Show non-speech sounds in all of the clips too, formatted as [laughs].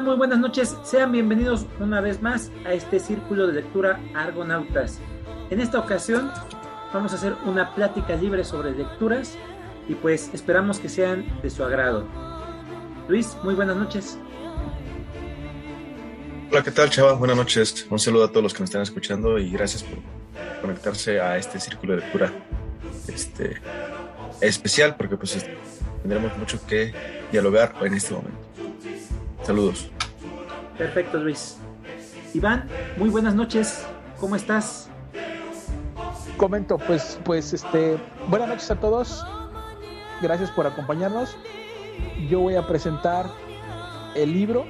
tal? Muy buenas noches. Sean bienvenidos una vez más a este círculo de lectura Argonautas. En esta ocasión vamos a hacer una plática libre sobre lecturas y pues esperamos que sean de su agrado. Luis, muy buenas noches. Hola, ¿qué tal, Chava? Buenas noches. Un saludo a todos los que nos están escuchando y gracias por conectarse a este círculo de lectura este, especial porque pues tendremos mucho que dialogar en este momento. Saludos. Perfecto, Luis. Iván, muy buenas noches. ¿Cómo estás? Comento, pues, pues, este, buenas noches a todos. Gracias por acompañarnos. Yo voy a presentar el libro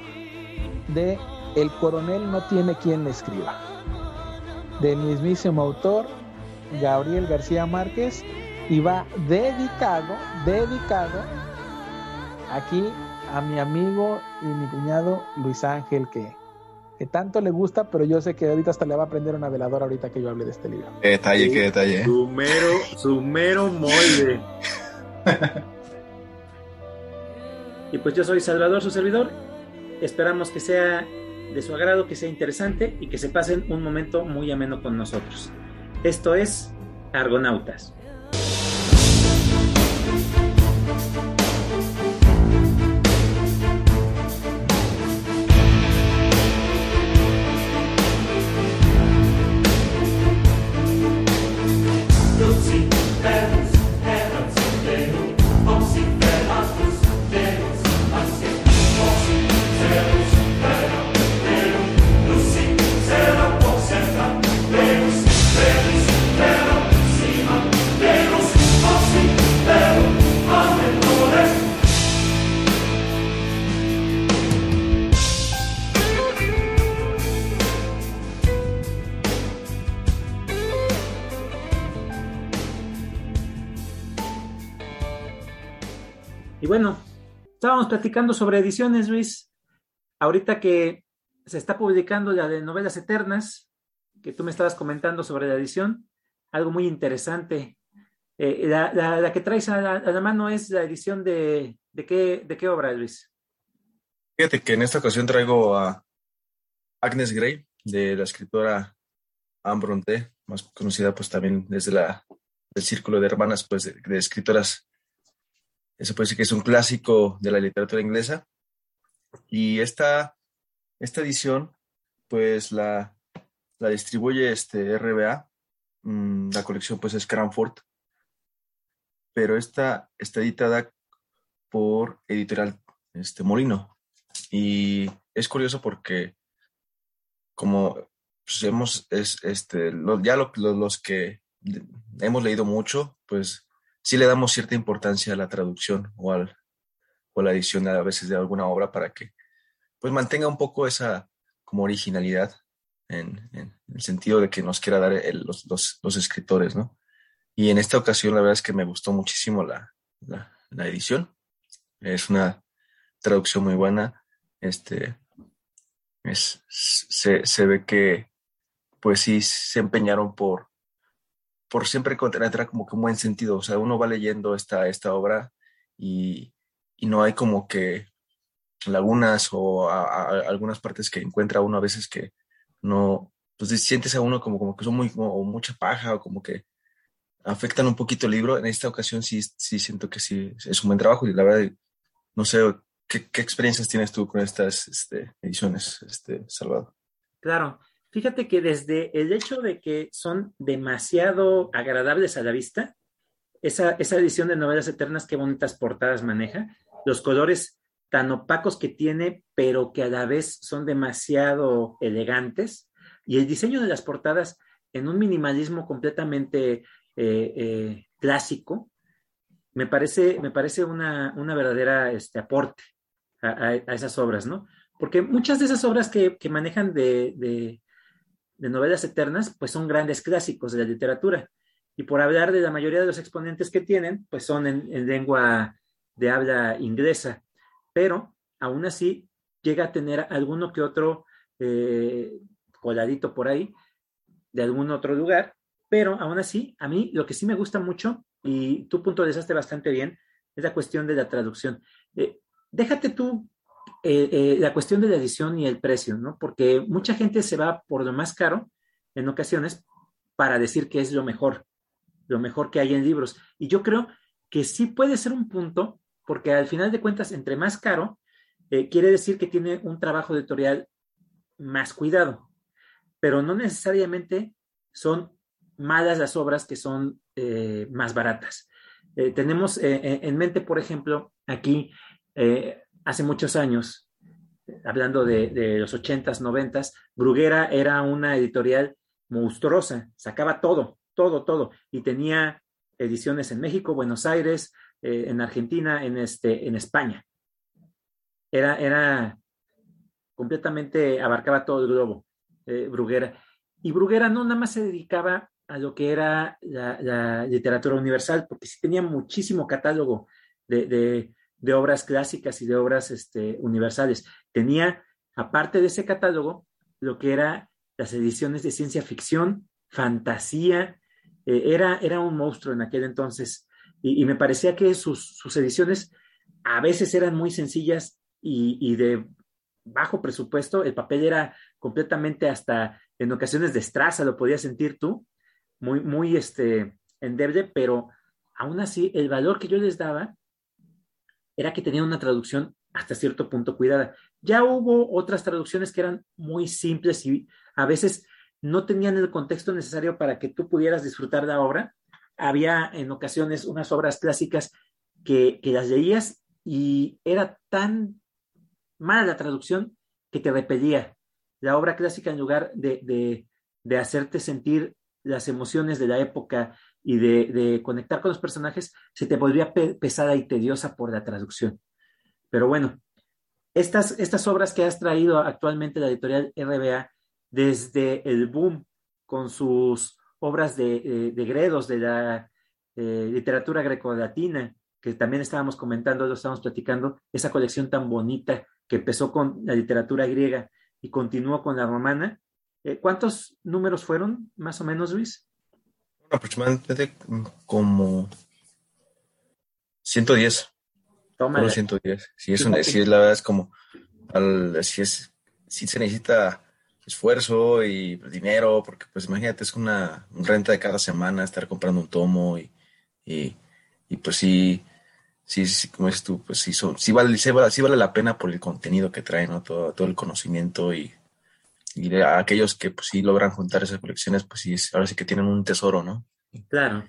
de El coronel no tiene quien le escriba, de mismísimo autor Gabriel García Márquez y va dedicado, dedicado aquí a mi amigo y mi cuñado Luis Ángel, que, que tanto le gusta, pero yo sé que ahorita hasta le va a prender una veladora ahorita que yo hable de este libro. Qué detalle, qué detalle. Su mero, su mero molde. y pues yo soy Salvador, su servidor. Esperamos que sea de su agrado, que sea interesante y que se pasen un momento muy ameno con nosotros. Esto es Argonautas. Estábamos platicando sobre ediciones, Luis. Ahorita que se está publicando la de novelas eternas, que tú me estabas comentando sobre la edición, algo muy interesante. Eh, la, que traes a la, mano es la edición de, de, qué, de qué obra, Luis. Fíjate que en esta ocasión traigo a Agnes Grey, de la escritora Anne Bronte, más conocida pues también desde la, círculo de hermanas pues de escritoras eso puede decir que es un clásico de la literatura inglesa. Y esta, esta edición, pues la, la distribuye este RBA. Mm, la colección, pues es Cranford. Pero esta está editada por Editorial este, Molino. Y es curioso porque, como pues, hemos, es, este, ya lo, lo, los que hemos leído mucho, pues sí le damos cierta importancia a la traducción o, al, o a la edición a veces de alguna obra para que pues mantenga un poco esa como originalidad en, el sentido de que nos quiera dar los, los, escritores, ¿no? Y en esta ocasión la verdad es que me gustó muchísimo la, la, la edición. Es una traducción muy buena. Este, es, se, se ve que pues sí se empeñaron por por siempre encontrar como que un buen sentido. O sea, uno va leyendo esta, esta obra y, y no hay como que lagunas o a, a, algunas partes que encuentra uno a veces que no, pues sientes a uno como, como que son muy, como mucha paja o como que afectan un poquito el libro. En esta ocasión sí, sí siento que sí es un buen trabajo y la verdad, no sé, ¿qué, qué experiencias tienes tú con estas este, ediciones, este, Salvador? Claro, Fíjate que desde el hecho de que son demasiado agradables a la vista, esa, esa edición de novelas eternas, qué bonitas portadas maneja, los colores tan opacos que tiene, pero que a la vez son demasiado elegantes, y el diseño de las portadas en un minimalismo completamente eh, eh, clásico, me parece, me parece una, una verdadera este, aporte a, esas obras, ¿no? Porque muchas de esas obras que, que manejan de, de novelas eternas, pues son grandes clásicos de la literatura. Y por hablar de la mayoría de los exponentes que tienen, pues son en, en lengua de habla inglesa. Pero aún así llega a tener alguno que otro eh, coladito por ahí, de algún otro lugar. Pero aún así, a mí lo que sí me gusta mucho y tú puntualizaste bastante bien, es la cuestión de la traducción. Eh, déjate tú eh, eh, la cuestión de la edición y el precio, ¿no? Porque mucha gente se va por lo más caro en ocasiones para decir que es lo mejor, lo mejor que hay en libros. Y yo creo que sí puede ser un punto, porque al final de cuentas, entre más caro, quiere decir que tiene un trabajo editorial más cuidado, pero no necesariamente son malas las obras que son más baratas. tenemos en mente, por ejemplo, aquí hace muchos años, hablando de, los ochentas, noventas, Bruguera era una editorial monstruosa, sacaba todo, todo, todo, y tenía ediciones en México, Buenos Aires, eh, en Argentina, en, este, en España. Era, era completamente, abarcaba todo el globo, eh, Bruguera. Y Bruguera no nada más se dedicaba a lo que era la, literatura universal, porque sí tenía muchísimo catálogo de obras clásicas y de obras este, universales. Tenía, aparte de ese catálogo, lo que era las ediciones de ciencia ficción, fantasía, eh, era, era un monstruo en aquel entonces. Y, me parecía que sus, sus, ediciones a veces eran muy sencillas y, y, de bajo presupuesto. El papel era completamente hasta en ocasiones de estraza, lo podías sentir tú, muy, muy este, endeble, pero aún así el valor que yo les daba era que tenía una traducción hasta cierto punto cuidada. Ya hubo otras traducciones que eran muy simples y a veces no tenían el contexto necesario para que tú pudieras disfrutar la obra. Había en ocasiones unas obras clásicas que, las leías y era tan mala la traducción que te repelía. La obra clásica en lugar de, de hacerte sentir las emociones de la época y de, conectar con los personajes, se te volvía pesada y tediosa por la traducción. Pero bueno, estas, estas obras que has traído actualmente la editorial RBA, desde el boom con sus obras de, de, Gredos, de la eh, literatura greco-latina, que también estábamos comentando, lo estábamos platicando, esa colección tan bonita que empezó con la literatura griega y continuó con la romana. Eh, ¿Cuántos números fueron, más o menos, Luis? Aproximadamente como 110. Toma. 110. Sí, es, una, sí, la verdad es como, al, sí, es, sí se necesita esfuerzo y dinero, porque pues imagínate, es una renta de cada semana estar comprando un tomo y, y, y pues sí, sí, sí, como es tú, pues sí, son, sí, vale, sí, vale, sí vale la pena por el contenido que trae, ¿no? Todo, todo el conocimiento y, y a aquellos que pues sí logran juntar esas colecciones, pues sí, ahora sí que tienen un tesoro, ¿no? Claro,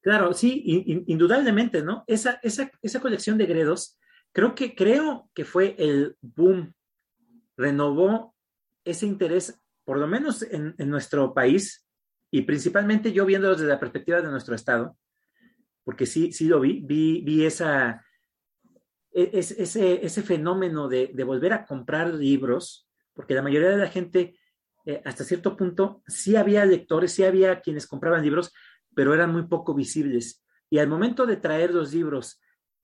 claro, sí, indudablemente, ¿no? Esa, esa, esa colección de Gredos, creo que, creo que fue el boom, renovó ese interés, por lo menos en, nuestro país, y principalmente yo viéndolo desde la perspectiva de nuestro estado, porque sí, sí lo vi, vi, vi esa, e, ese, ese fenómeno de, de volver a comprar libros porque la mayoría de la gente, eh, hasta cierto punto, sí había lectores, sí había quienes compraban libros, pero eran muy poco visibles. Y al momento de traer los libros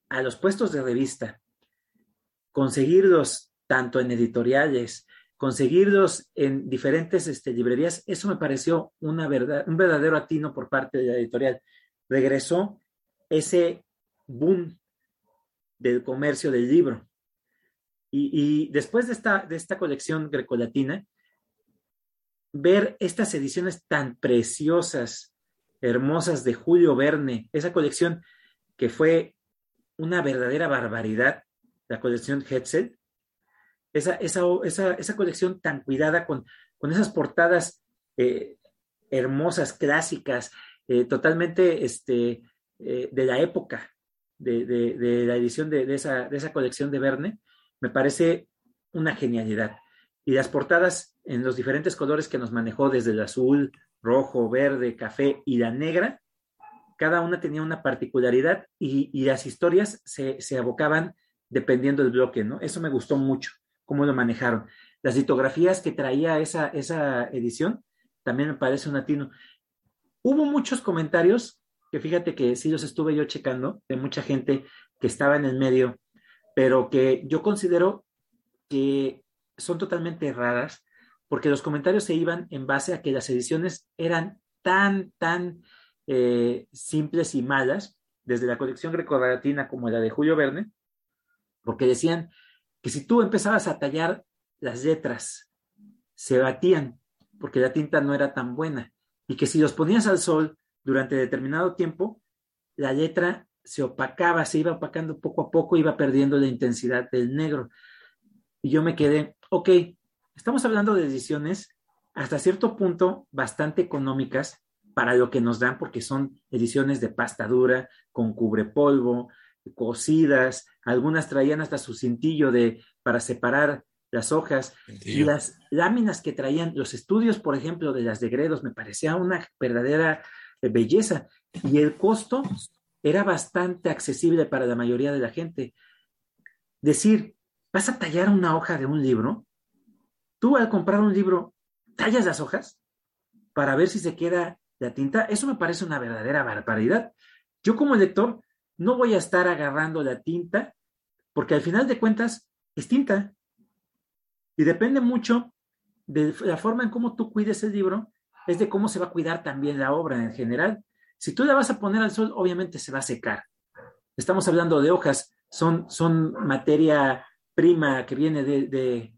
a los puestos de revista, conseguirlos tanto en editoriales, conseguirlos en diferentes este, librerías, eso me pareció una verdad, un verdadero atino por parte de la editorial. Regresó ese boom del comercio del libro. Y, después de esta, de esta colección grecolatina, ver estas ediciones tan preciosas, hermosas de Julio Verne, esa colección que fue una verdadera barbaridad, la colección Hetzel, esa, esa, esa, esa colección tan cuidada con, con esas portadas eh, hermosas, clásicas, eh, totalmente este, eh, de la época de, de, la edición de, esa, de esa colección de Verne, me parece una genialidad. Y las portadas en los diferentes colores que nos manejó, desde el azul, rojo, verde, café y la negra, cada una tenía una particularidad y, las historias se, abocaban dependiendo del bloque, ¿no? Eso me gustó mucho, cómo lo manejaron. Las litografías que traía esa, esa edición también me parece un atino. Hubo muchos comentarios que fíjate que sí los estuve yo checando, de mucha gente que estaba en el medio pero que yo considero que son totalmente raras porque los comentarios se iban en base a que las ediciones eran tan, tan eh, simples y malas, desde la colección grecolatina como la de Julio Verne, porque decían que si tú empezabas a tallar las letras, se batían, porque la tinta no era tan buena, y que si los ponías al sol durante determinado tiempo, la letra se opacaba, se iba opacando poco a poco, iba perdiendo la intensidad del negro. Y yo me quedé, ok, estamos hablando de ediciones hasta cierto punto bastante económicas para lo que nos dan, porque son ediciones de pasta dura, con cubrepolvo, cocidas, algunas traían hasta su cintillo de, para separar las hojas. Y las láminas que traían los estudios, por ejemplo, de las de Gredos, me parecía una verdadera eh, belleza. Y el costo era bastante accesible para la mayoría de la gente. Decir, vas a tallar una hoja de un libro, tú al comprar un libro, tallas las hojas para ver si se queda la tinta, eso me parece una verdadera barbaridad. Yo como lector no voy a estar agarrando la tinta porque al final de cuentas es tinta. Y depende mucho de la forma en cómo tú cuides el libro, es de cómo se va a cuidar también la obra en general. Si tú la vas a poner al sol, obviamente se va a secar. Estamos hablando de hojas, son, son materia prima que viene de,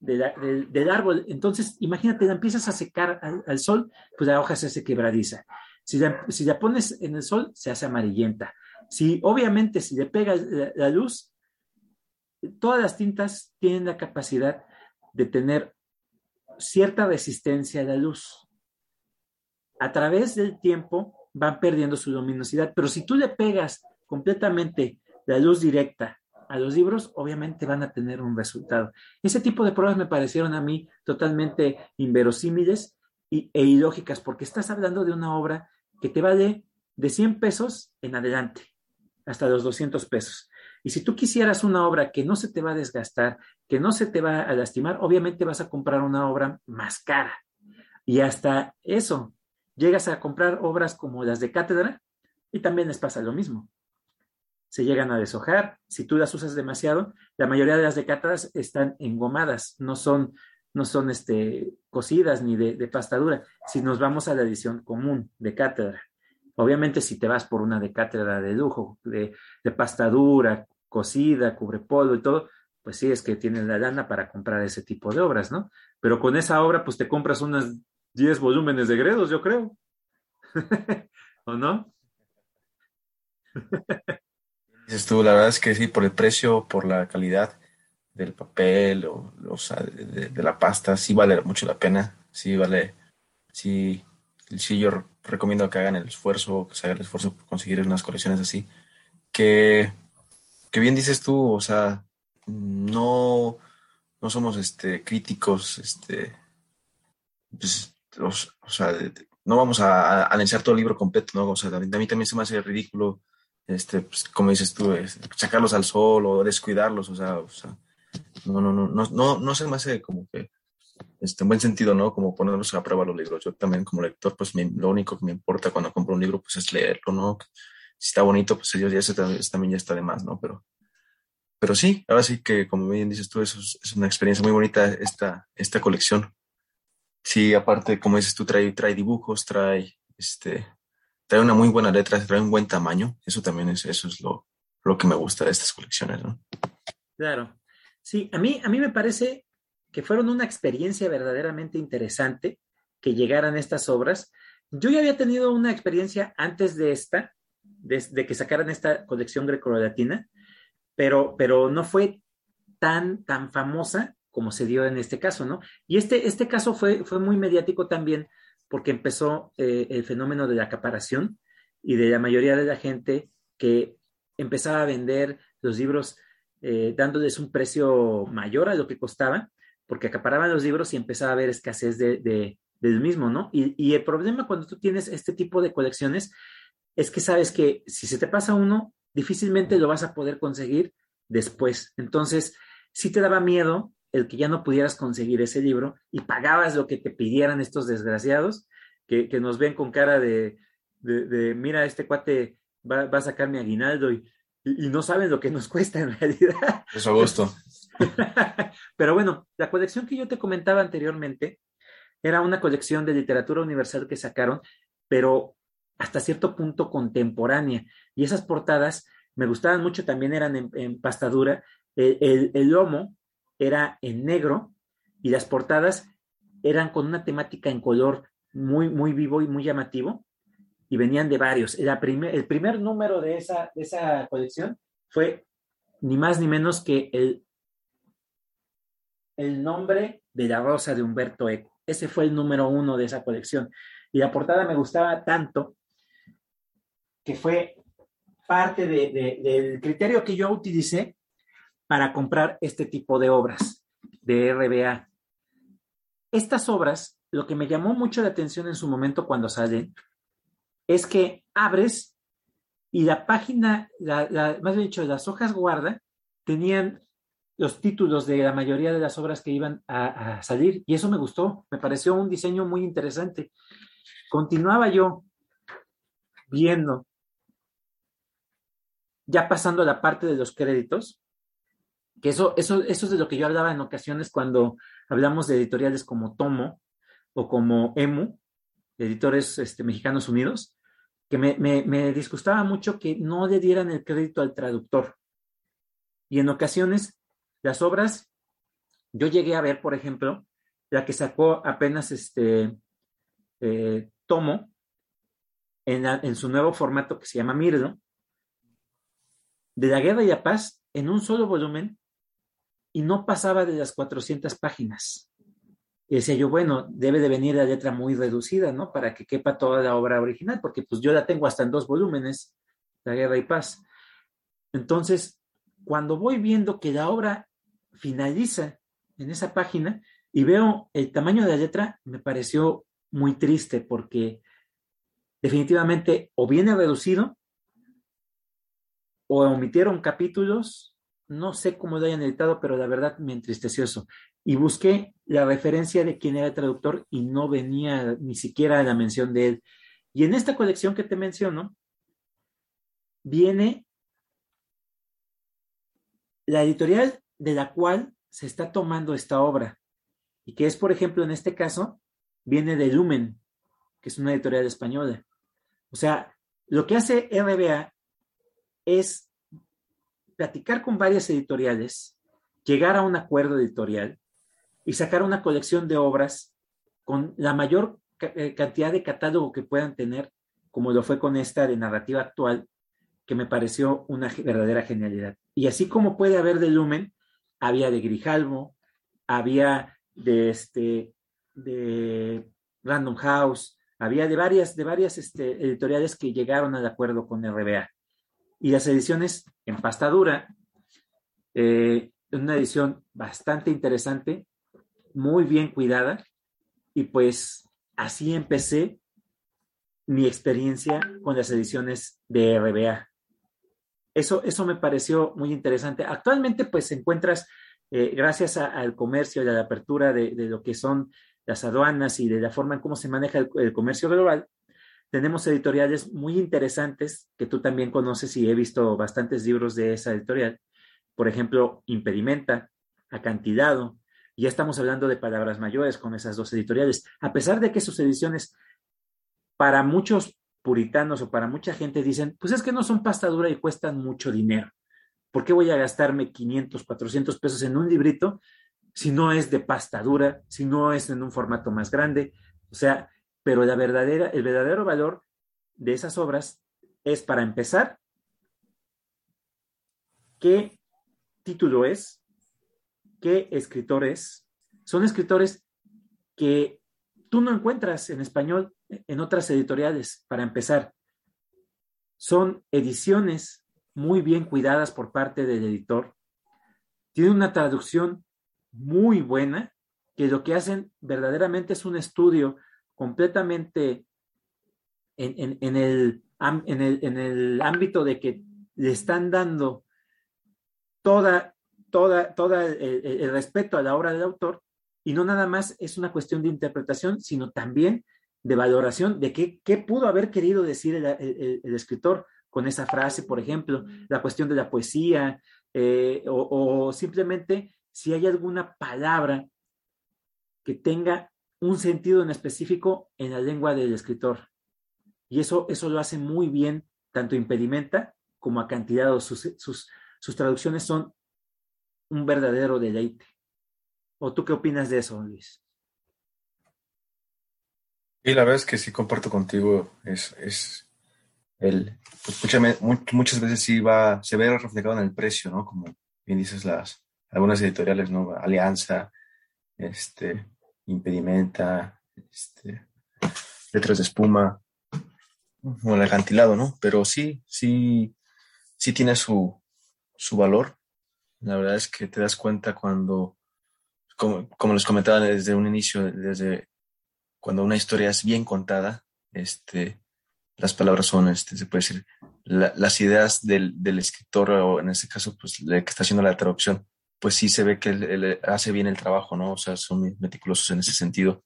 del árbol. Entonces, imagínate, la empiezas a secar al, sol, pues la hoja se hace quebradiza. Si la, si la, pones en el sol, se hace amarillenta. Si, obviamente, si le pegas la luz, todas las tintas tienen la capacidad de tener cierta resistencia a la luz. A través del tiempo van perdiendo su luminosidad, pero si tú le pegas completamente la luz directa a los libros, obviamente van a tener un resultado. Ese tipo de pruebas me parecieron a mí totalmente inverosímiles e ilógicas, porque estás hablando de una obra que te vale de 100 pesos en adelante, hasta los 200 pesos. Y si tú quisieras una obra que no se te va a desgastar, que no se te va a lastimar, obviamente vas a comprar una obra más cara. Y hasta eso, llegas a comprar obras como las de cátedra y también les pasa lo mismo. Se llegan a deshojar, si tú las usas demasiado, la mayoría de las de cátedra están engomadas, no son, no son este, cocidas ni de, de pasta dura. Si nos vamos a la edición común de cátedra, Obviamente, si te vas por una de cátedra de lujo, de, pasta dura, cocida, cubre polvo y todo, pues sí es que tienes la lana para comprar ese tipo de obras, ¿no? Pero con esa obra, pues te compras unas 10 volúmenes de gredos, yo creo. [laughs] ¿O no? [laughs] Dices tú, la verdad es que sí, por el precio, por la calidad del papel o, sea, de, la pasta, sí vale mucho la pena. Sí vale, sí, sí yo recomiendo que hagan el esfuerzo, que se haga el esfuerzo por conseguir unas colecciones así. Que que bien dices tú, o sea, no, no somos este, críticos, este, pues, o sea, no vamos a, analizar todo el libro completo, ¿no? O sea, a mí, también se me hace ridículo, este, pues, como dices tú, sacarlos al sol o descuidarlos, o sea, o sea, no, no, no, no, no, no se me hace como que, este, en buen sentido, ¿no? Como ponerlos a prueba los libros. Yo también como lector, pues lo único que me importa cuando compro un libro, pues es leerlo, ¿no? si está bonito, pues ellos ya se, también ya está de más, ¿no? Pero, pero sí, ahora sí que, como bien dices tú, eso es, una experiencia muy bonita esta, esta colección. Sí, aparte, como dices tú, trae, trae dibujos, trae, este, trae una muy buena letra, trae un buen tamaño. Eso también es, eso es lo, lo que me gusta de estas colecciones, ¿no? Claro. Sí, a mí, a mí me parece que fueron una experiencia verdaderamente interesante que llegaran estas obras. Yo ya había tenido una experiencia antes de esta, de, que sacaran esta colección grecolatina, pero, pero no fue tan, tan famosa como se dio en este caso, ¿no? Y este, este caso fue, fue muy mediático también porque empezó eh, el fenómeno de la acaparación y de la mayoría de la gente que empezaba a vender los libros eh, dándoles un precio mayor a lo que costaba, porque acaparaban los libros y empezaba a haber escasez de, de, del mismo, ¿no? Y, y, el problema cuando tú tienes este tipo de colecciones es que sabes que si se te pasa uno, difícilmente lo vas a poder conseguir después. Entonces, si te daba miedo el que ya no pudieras conseguir ese libro y pagabas lo que te pidieran estos desgraciados, que, nos ven con cara de, de, mira, este cuate va, a sacar mi aguinaldo y, y, no saben lo que nos cuesta en realidad. Eso gusto. [laughs] Pero bueno, la colección que yo te comentaba anteriormente era una colección de literatura universal que sacaron, pero hasta cierto punto contemporánea. Y esas portadas me gustaban mucho, también eran en, pastadura. El, el, lomo era en negro y las portadas eran con una temática en color muy, muy vivo y muy llamativo y venían de varios. el primer número de esa, de esa colección fue ni más ni menos que el, el nombre de la rosa de Humberto Eco. Ese fue el número uno de esa colección. Y la portada me gustaba tanto que fue parte del criterio que yo utilicé para comprar este tipo de obras de RBA. Estas obras, lo que me llamó mucho la atención en su momento cuando salen, es que abres y la página, más bien dicho, las hojas guarda, tenían los títulos de la mayoría de las obras que iban a, a, salir y eso me gustó, me pareció un diseño muy interesante. Continuaba yo viendo, ya pasando la parte de los créditos, que eso, eso, eso es de lo que yo hablaba en ocasiones cuando hablamos de editoriales como Tomo o como EMU, Editores este, Mexicanos Unidos, que me, me, disgustaba mucho que no le dieran el crédito al traductor. Y en ocasiones, las obras, yo llegué a ver, por ejemplo, la que sacó apenas este eh, Tomo en, en, su nuevo formato que se llama Mirdo, de la guerra y la paz en un solo volumen y no pasaba de las 400 páginas. Y decía yo, bueno, debe de venir la letra muy reducida, ¿no? Para que quepa toda la obra original, porque pues yo la tengo hasta en dos volúmenes, La Guerra y Paz. Entonces, cuando voy viendo que la obra finaliza en esa página y veo el tamaño de la letra, me pareció muy triste porque definitivamente o viene reducido o omitieron capítulos no sé cómo lo hayan editado, pero la verdad me entristeció eso. Y busqué la referencia de quién era el traductor y no venía ni siquiera la mención de él. Y en esta colección que te menciono, viene la editorial de la cual se está tomando esta obra. Y que es, por ejemplo, en este caso, viene de Lumen, que es una editorial española. O sea, lo que hace RBA es platicar con varias editoriales, llegar a un acuerdo editorial y sacar una colección de obras con la mayor eh, cantidad de catálogo que puedan tener, como lo fue con esta de narrativa actual, que me pareció una verdadera genialidad. Y así como puede haber de Lumen, había de Grijalvo, había de este de Random House, había de varias, de varias este, editoriales que llegaron al acuerdo con RBA. Y las ediciones en pasta dura, eh, una edición bastante interesante, muy bien cuidada, y pues así empecé mi experiencia con las ediciones de RBA. Eso, eso me pareció muy interesante. Actualmente, pues encuentras, eh, gracias al comercio y a la apertura de, lo que son las aduanas y de la forma en cómo se maneja el comercio global, tenemos editoriales muy interesantes que tú también conoces y he visto bastantes libros de esa editorial. Por ejemplo, Impedimenta, Acantidado. Ya estamos hablando de palabras mayores con esas dos editoriales. A pesar de que sus ediciones, para muchos puritanos o para mucha gente dicen, pues es que no son pasta dura y cuestan mucho dinero. ¿Por qué voy a gastarme 500, 400 pesos en un librito si no es de pasta dura, si no es en un formato más grande? O sea, pero la verdadera, el verdadero valor de esas obras es, para empezar, qué título es, qué escritor es. Son escritores que tú no encuentras en español en otras editoriales, para empezar. Son ediciones muy bien cuidadas por parte del editor. Tienen una traducción muy buena, que lo que hacen verdaderamente es un estudio completamente en, el, en, el, ámbito de que le están dando toda, toda, toda el, respeto a la obra del autor y no nada más es una cuestión de interpretación, sino también de valoración de qué, qué pudo haber querido decir el, escritor con esa frase, por ejemplo, la cuestión de la poesía eh, o simplemente si hay alguna palabra que tenga un sentido en específico en la lengua del escritor. Y eso, eso lo hace muy bien tanto Impedimenta como Acantilado. Sus, sus, sus traducciones son un verdadero deleite. ¿O tú qué opinas de eso, Luis? Y la verdad es que sí comparto contigo. Es, es el, pues muchas veces sí va, se ve reflejado en el precio, ¿no? Como bien dices, las, algunas editoriales, ¿no? Alianza, este, Impedimenta, este, Letras de Espuma, o el acantilado, ¿no? Pero sí, sí, sí tiene su, su valor. La verdad es que te das cuenta cuando, como, como les comentaba desde un inicio, desde cuando una historia es bien contada, este, las palabras son, este, se puede decir, las ideas del, del, escritor, o en este caso, pues, el que está haciendo la traducción, pues sí se ve que él, hace bien el trabajo, ¿no? O sea, son meticulosos en ese sentido.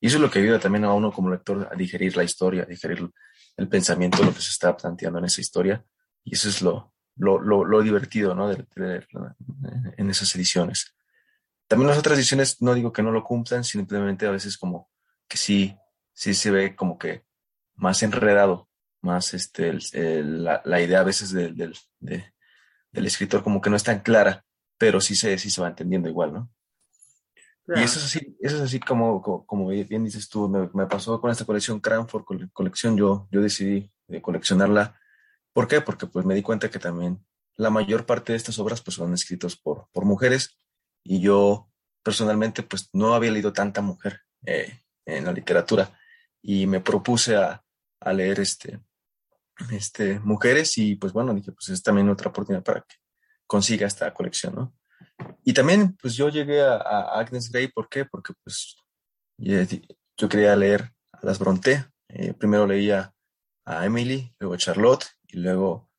Y eso es lo que ayuda también a uno como lector a digerir la historia, a digerir el pensamiento, lo que se está planteando en esa historia. Y eso es lo, lo, lo, divertido, ¿no? De, en esas ediciones. También las otras ediciones no digo que no lo cumplan, simplemente a veces como que sí, sí se ve como que más enredado, más este, la, la, idea a veces del, del, del escritor como que no es tan clara, pero sí se, sí se va entendiendo igual, ¿no? Y eso es así, eso es así como, como, bien dices tú, me, me, pasó con esta colección Cranford colección, yo, yo decidí eh, coleccionarla. ¿Por qué? Porque pues me di cuenta que también la mayor parte de estas obras pues son escritos por, por mujeres y yo personalmente pues no había leído tanta mujer eh, en la literatura y me propuse a, a leer este, este, mujeres y pues bueno, dije pues es también otra oportunidad para que consiga esta colección, ¿no? Y también, pues yo llegué a, Agnes Grey, ¿por qué? Porque pues yo quería leer a las Bronte. Eh, primero leía a Emily, luego a Charlotte y luego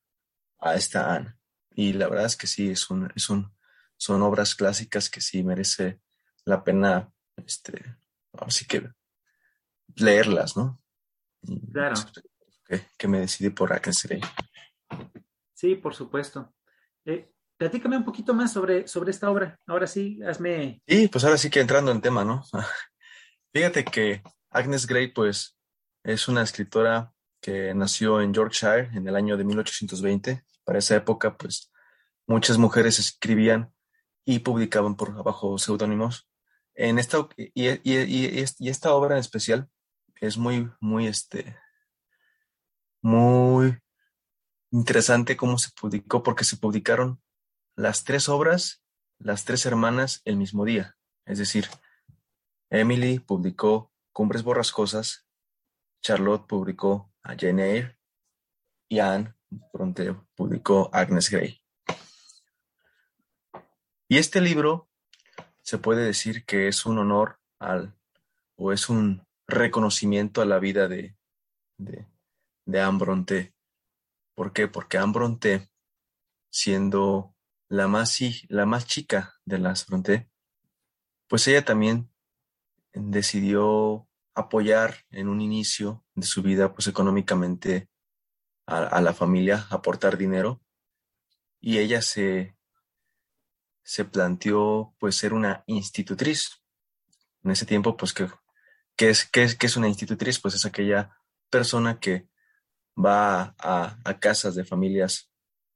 a esta Anne. Y la verdad es que sí, es un, es un, son obras clásicas que sí merece la pena, este, así que leerlas, ¿no? claro. Que, que, me decidí por Agnes Grey. Sí, por supuesto. Eh, platícame un poquito más sobre, sobre esta obra. Ahora sí, hazme. Sí, pues ahora sí que entrando en tema, ¿no? [laughs] Fíjate que Agnes Grey, pues, es una escritora que nació en Yorkshire en el año de 1820. Para esa época, pues, muchas mujeres escribían y publicaban por bajo seudónimos. En esta, y, y, y, y, esta obra en especial es muy, muy, este, muy interesante cómo se publicó, porque se publicaron las tres obras, las tres hermanas, el mismo día. Es decir, Emily publicó Cumbres Borrascosas, Charlotte publicó a Jane Eyre y Anne pronto publicó Agnes Grey. Y este libro se puede decir que es un honor al, o es un reconocimiento a la vida de, de, de Anne Bronte. ¿Por qué? Porque Anne Bronte, siendo la más, la más chica de las Fronté, pues ella también decidió apoyar en un inicio de su vida, pues económicamente a, la familia, aportar dinero, y ella se, se planteó pues ser una institutriz. En ese tiempo, pues, ¿qué, es, qué es, qué es una institutriz? Pues es aquella persona que va a, a casas de familias,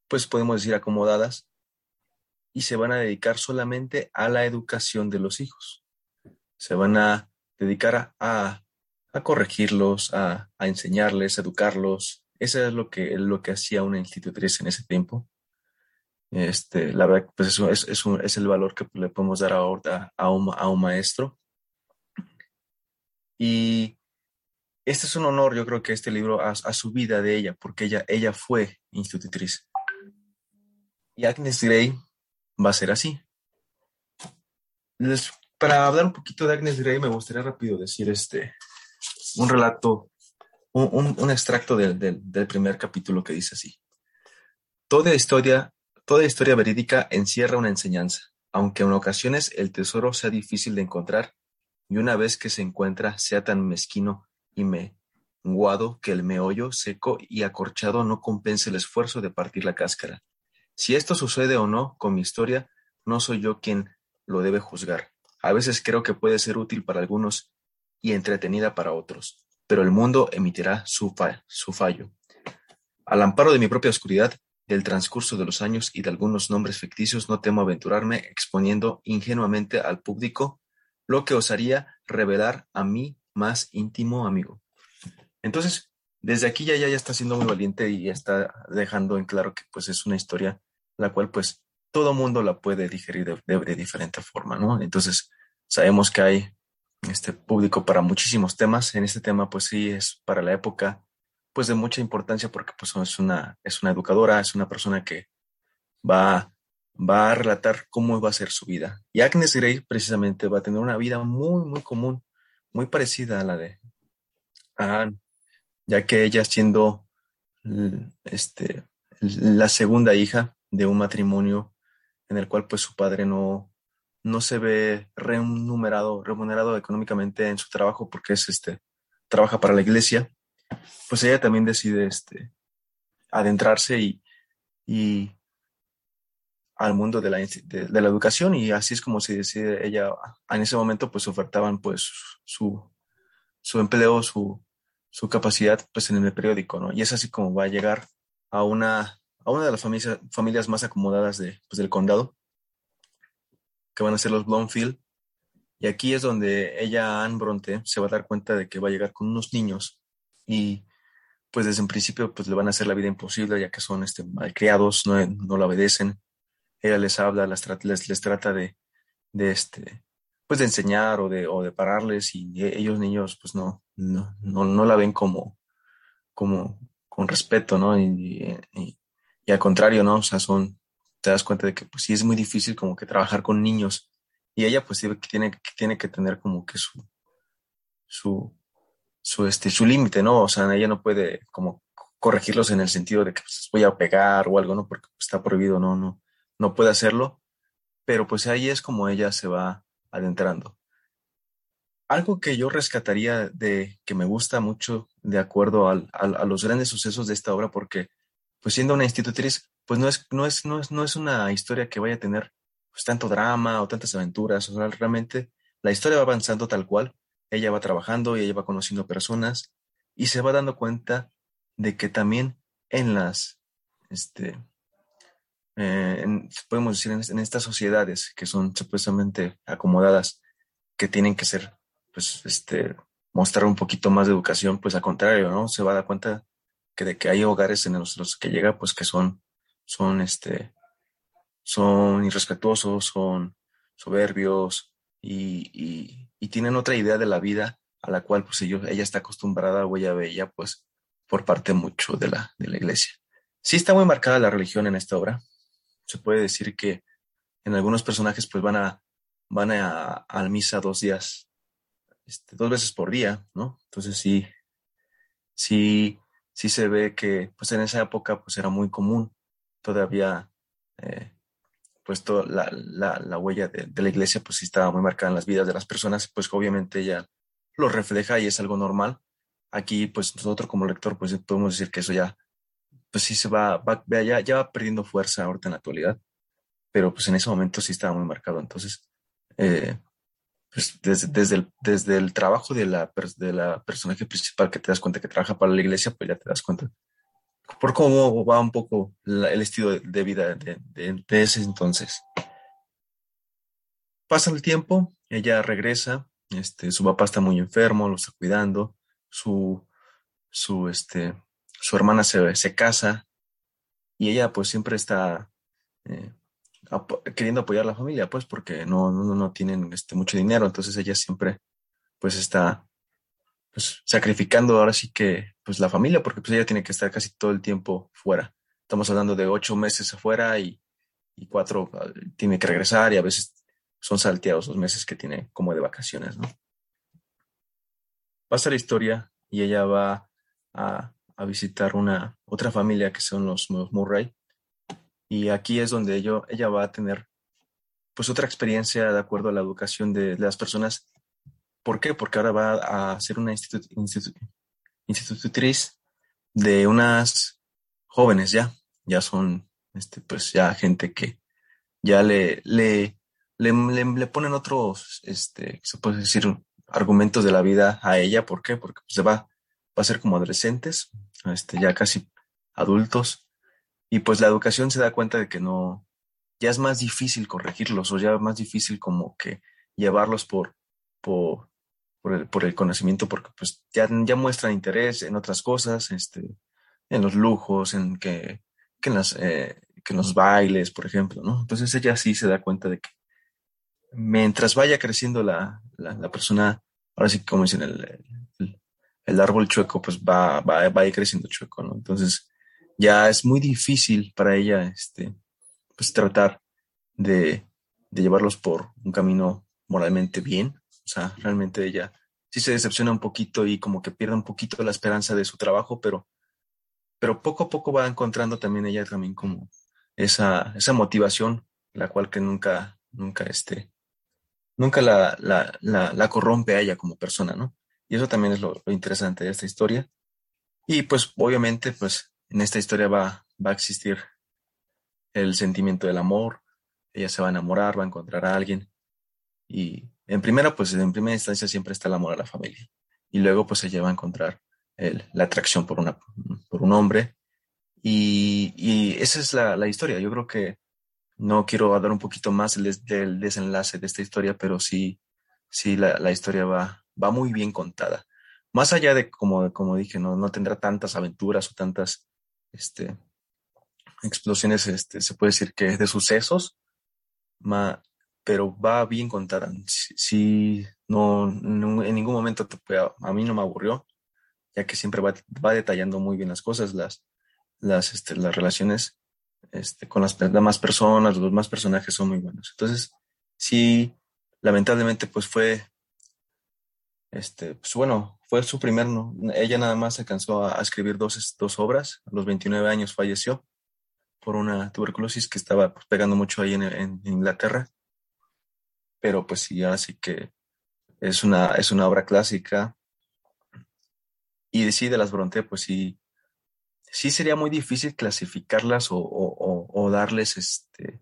pues podemos decir acomodadas, y se van a dedicar solamente a la educación de los hijos. Se van a dedicar a, a, corregirlos, a, a, enseñarles, a educarlos. Eso es lo que, lo que hacía una institutriz en ese tiempo. Este, la verdad, pues eso es, es, es el valor que le podemos dar ahora a un, a un maestro. Y este es un honor, yo creo que este libro a, a, su vida de ella, porque ella, ella fue institutriz. Y Agnes Gray va a ser así. para hablar un poquito de Agnes Grey, me gustaría rápido decir este, un relato, un, extracto del, del, del, primer capítulo que dice así. Toda historia, toda historia verídica encierra una enseñanza, aunque en ocasiones el tesoro sea difícil de encontrar y una vez que se encuentra sea tan mezquino y menguado que el meollo seco y acorchado no compense el esfuerzo de partir la cáscara. Si esto sucede o no con mi historia, no soy yo quien lo debe juzgar. A veces creo que puede ser útil para algunos y entretenida para otros. pero el mundo emitirá su, su fallo. Al amparo de mi propia oscuridad, del transcurso de los años y de algunos nombres ficticios, no temo aventurarme exponiendo ingenuamente al público lo que osaría revelar a mi más íntimo amigo. Entonces, desde aquí ya, ya, está siendo muy valiente y está dejando en claro que pues es una historia la cual pues todo mundo la puede digerir de, diferente forma, ¿no? Entonces, sabemos que hay este público para muchísimos temas. En este tema, pues sí, es para la época, pues de mucha importancia porque pues es una, es una educadora, es una persona que va, va a relatar cómo va a ser su vida. Y Agnes Grey precisamente va a tener una vida muy, muy común, muy parecida a la de Anne, ya que ella siendo este, la segunda hija de un matrimonio en el cual pues su padre no, no se ve remunerado, remunerado económicamente en su trabajo porque es este, trabaja para la iglesia, pues ella también decide este, adentrarse y, y al mundo de la, de, la, educación. Y así es como se decide ella, en ese momento pues ofertaban pues su, su empleo, su, su capacidad pues en el periódico, ¿no? Y es así como va a llegar a una a una de las familias, familias más acomodadas de, pues, del condado, que van a ser los Blomfield. Y aquí es donde ella, Anne Bronte, se va a dar cuenta de que va a llegar con unos niños y pues desde un principio pues le van a hacer la vida imposible ya que son este, malcriados, no, no la obedecen. Ella les habla, les, les, les trata de, de, este, pues de enseñar o de, o de pararles y ellos niños pues no, no, no, la ven como, como con respeto, ¿no? y, al contrario, ¿no? O sea, son, te das cuenta de que pues sí es muy difícil como que trabajar con niños y ella pues tiene, tiene que tener como que su, su, este, su límite, ¿no? O sea, ella no puede como corregirlos en el sentido de que pues, voy a pegar o algo, ¿no? Porque está prohibido, ¿no? No, no puede hacerlo, pero pues ahí es como ella se va adentrando. Algo que yo rescataría de que me gusta mucho de acuerdo al, a los grandes sucesos de esta obra, porque pues siendo una institutriz, pues no es, no es, no es, no es una historia que vaya a tener pues tanto drama o tantas aventuras, o sea, realmente la historia va avanzando tal cual, ella va trabajando y ella va conociendo personas y se va dando cuenta de que también en las, este, eh, podemos decir, en, estas sociedades que son supuestamente acomodadas, que tienen que ser, pues, este, mostrar un poquito más de educación, pues al contrario, ¿no? Se va a dar cuenta que de que hay hogares en los, que llega, pues que son, son, este, son irrespetuosos, son soberbios y, y, tienen otra idea de la vida a la cual pues ellos, ella está acostumbrada o ella veía pues por parte mucho de la, de la iglesia. Sí está muy marcada la religión en esta obra. Se puede decir que en algunos personajes pues van a, van a, misa dos días, este, dos veces por día, ¿no? Entonces sí, sí, sí se ve que pues en esa época pues era muy común todavía eh, pues la, la, la huella de, la iglesia pues estaba muy marcada en las vidas de las personas pues obviamente ella lo refleja y es algo normal aquí pues nosotros como lector pues podemos decir que eso ya pues sí se va, va ya, ya va perdiendo fuerza ahorita en la actualidad pero pues en ese momento sí estaba muy marcado entonces eh, pues desde, desde, el, desde el trabajo de la, de la personaje principal que te das cuenta que trabaja para la iglesia, pues ya te das cuenta por cómo va un poco el estilo de vida de, de, ese entonces. Pasa el tiempo, ella regresa, este, su papá está muy enfermo, lo está cuidando, su, su, este, su hermana se, se casa y ella pues siempre está eh, queriendo apoyar a la familia, pues porque no, no, no tienen este, mucho dinero, entonces ella siempre pues está pues, sacrificando ahora sí que pues la familia, porque pues ella tiene que estar casi todo el tiempo fuera. Estamos hablando de ocho meses afuera y, y cuatro ah, tiene que regresar y a veces son salteados los meses que tiene como de vacaciones, ¿no? Pasa la historia y ella va a, a visitar una otra familia que son los, Murray y aquí es donde ella va a tener pues otra experiencia de acuerdo a la educación de, las personas. ¿Por qué? Porque ahora va a ser una institutriz de unas jóvenes ya, ya son este, pues ya gente que ya le, le, le, le, ponen otros, este, se puede decir, argumentos de la vida a ella. ¿Por qué? Porque pues, se va, a ser como adolescentes, este, ya casi adultos, y pues la educación se da cuenta de que no, ya es más difícil corregirlos o ya es más difícil como que llevarlos por, por, el, por el conocimiento porque pues ya, ya muestran interés en otras cosas, este, en los lujos, en que, en las, eh, que los bailes, por ejemplo, ¿no? Entonces ella sí se da cuenta de que mientras vaya creciendo la, la, persona, ahora sí como dicen, el, el, árbol chueco, pues va, va, va a ir creciendo chueco, ¿no? Entonces ya es muy difícil para ella, este, pues tratar de, de llevarlos por un camino moralmente bien. O sea, realmente ella sí se decepciona un poquito y como que pierde un poquito la esperanza de su trabajo, pero, pero poco a poco va encontrando también ella también como esa, esa motivación, la cual que nunca, nunca este, nunca la, la, la, corrompe a ella como persona, ¿no? Y eso también es lo, interesante de esta historia. Y pues obviamente, pues en esta historia va, va a existir el sentimiento del amor, ella se va a enamorar, va a encontrar a alguien. Y en primera, pues en primera instancia siempre está el amor a la familia. Y luego, pues ella va a encontrar la atracción por, una, por un hombre. Y, y esa es la, historia. Yo creo que no quiero dar un poquito más del desenlace de esta historia, pero sí, sí la, historia va, va muy bien contada. Más allá de, como, como dije, no, no tendrá tantas aventuras o tantas este, explosiones, este, se puede decir que de sucesos, ma, pero va bien contada. Sí, no, en ningún momento te a mí no me aburrió, ya que siempre va, va detallando muy bien las cosas, las, las, este, las relaciones este, con las demás personas, los más personajes son muy buenos. Entonces, sí, lamentablemente, pues fue, este, pues bueno, fue su primer, no, ella nada más alcanzó a, escribir dos, dos obras, a los 29 años falleció por una tuberculosis que estaba pues, pegando mucho ahí en, en, Inglaterra. Pero pues sí, así que es una, es una obra clásica. Y sí, de las Bronte, pues sí, sí sería muy difícil clasificarlas o, o, o darles este,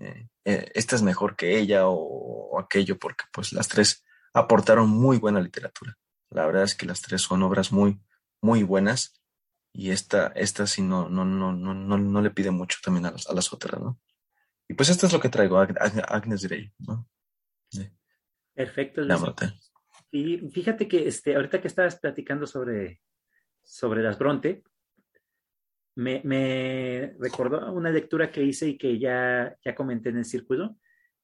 eh, eh, esta es mejor que ella o, aquello, porque pues las tres aportaron muy buena literatura. La verdad es que las tres son obras muy, muy buenas y esta, esta sí no, no, no, no, no, no le pide mucho también a, a las otras, ¿no? Y pues esto es lo que traigo, Agnes Grey, ¿no? Perfecto. Y fíjate que este, ahorita que estabas platicando sobre, sobre las Bronte, me, me, recordó una lectura que hice y que ya, ya comenté en el círculo,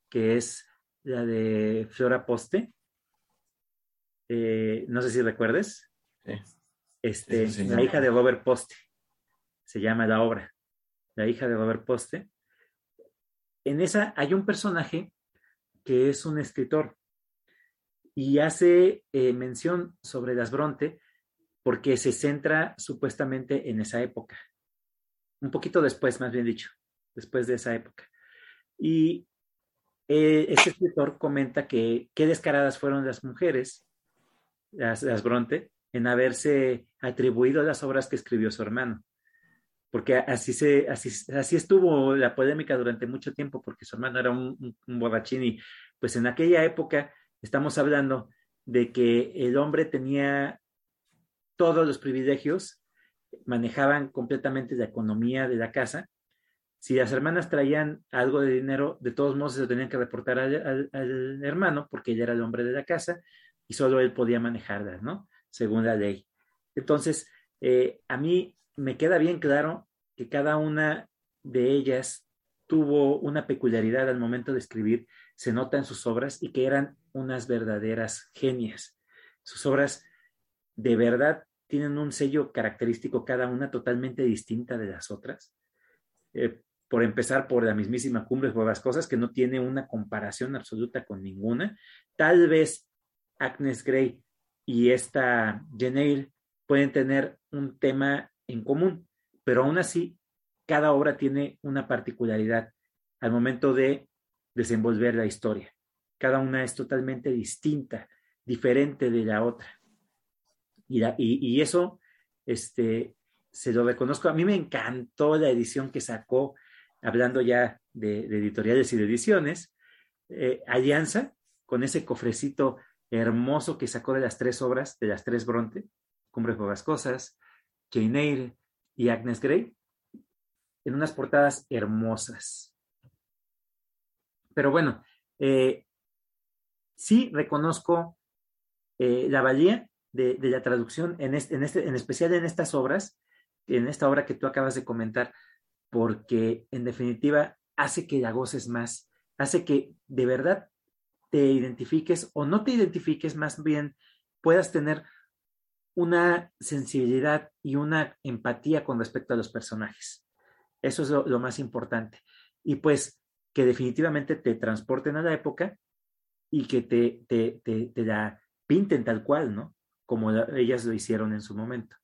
que es la de Flora Poste. Eh, no sé si recuerdes. Sí. Este, la hija de Robert Poste, se llama la obra, la hija de Robert Poste. En esa hay un personaje que es un escritor y hace eh, mención sobre las Bronte porque se centra supuestamente en esa época, un poquito después, más bien dicho, después de esa época. Y eh, este escritor comenta que qué descaradas fueron las mujeres, las, las Bronte, en haberse atribuido las obras que escribió su hermano. Porque así, se, así, así estuvo la polémica durante mucho tiempo, porque su hermano era un, un, borrachín y pues en aquella época estamos hablando de que el hombre tenía todos los privilegios, manejaban completamente la economía de la casa. Si las hermanas traían algo de dinero, de todos modos se lo tenían que reportar al, hermano, porque ella era el hombre de la casa y solo él podía manejarlas, ¿no? según la ley. Entonces, eh, a mí me queda bien claro que cada una de ellas tuvo una peculiaridad al momento de escribir, se nota en sus obras y que eran unas verdaderas genias. Sus obras de verdad tienen un sello característico cada una totalmente distinta de las otras. Eh, por empezar por la mismísima Cumbre las cosas que no tiene una comparación absoluta con ninguna. Tal vez Agnes Gray y esta Jane pueden tener un tema en común, pero aún así cada obra tiene una particularidad al momento de desenvolver la historia. Cada una es totalmente distinta, diferente de la otra. Y, eso este, se lo reconozco. A mí me encantó la edición que sacó, hablando ya de, de editoriales y de ediciones, eh, Alianza, con ese cofrecito hermoso que sacó de las tres obras, de las tres Bronte, Cumbre Cosas, Jane Eyre y Agnes Grey, en unas portadas hermosas. Pero bueno, eh, sí reconozco eh, la valía de, la traducción, en, en, este, en especial en estas obras, en esta obra que tú acabas de comentar, porque en definitiva hace que la goces más, hace que de verdad te identifiques o no te identifiques, más bien puedas tener una sensibilidad y una empatía con respecto a los personajes. Eso es lo, más importante. Y pues que definitivamente te transporten a la época y que te, te, te, la pinten tal cual, ¿no? Como ellas lo hicieron en su momento.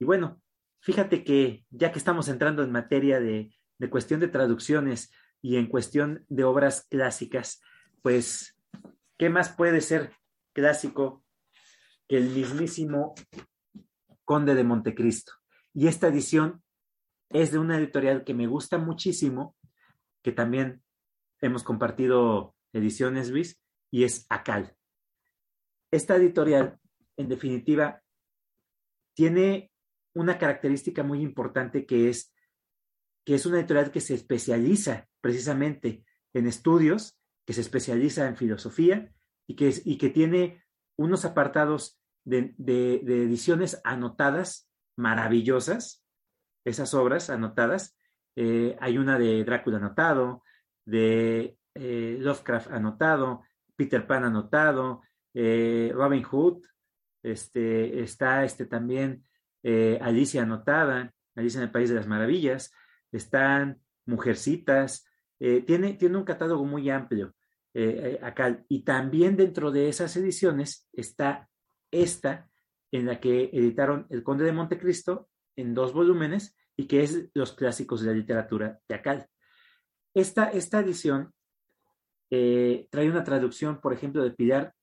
Y bueno, fíjate que ya que estamos entrando en materia de, de cuestión de traducciones y en cuestión de obras clásicas, pues, ¿qué más puede ser clásico que el mismísimo Conde de Montecristo? Y esta edición es de una editorial que me gusta muchísimo, que también hemos compartido ediciones, Luis, y es Acal. Esta editorial, en definitiva, tiene una característica muy importante que es que es una editorial que se especializa precisamente en estudios que se especializa en filosofía y que, y que tiene unos apartados de, ediciones anotadas maravillosas, esas obras anotadas. Eh, hay una de Drácula anotado, de eh, Lovecraft anotado, Peter Pan anotado, eh, Robin Hood, este, está este también Alicia anotada, Alicia en el País de las Maravillas, están Mujercitas, eh, tiene, tiene un catálogo muy amplio eh, eh, acá. Y también dentro de esas ediciones está esta, en la que editaron El Conde de Montecristo en dos volúmenes y que es los clásicos de la literatura de Acal. Esta, esta edición trae una traducción, por ejemplo, de Pilar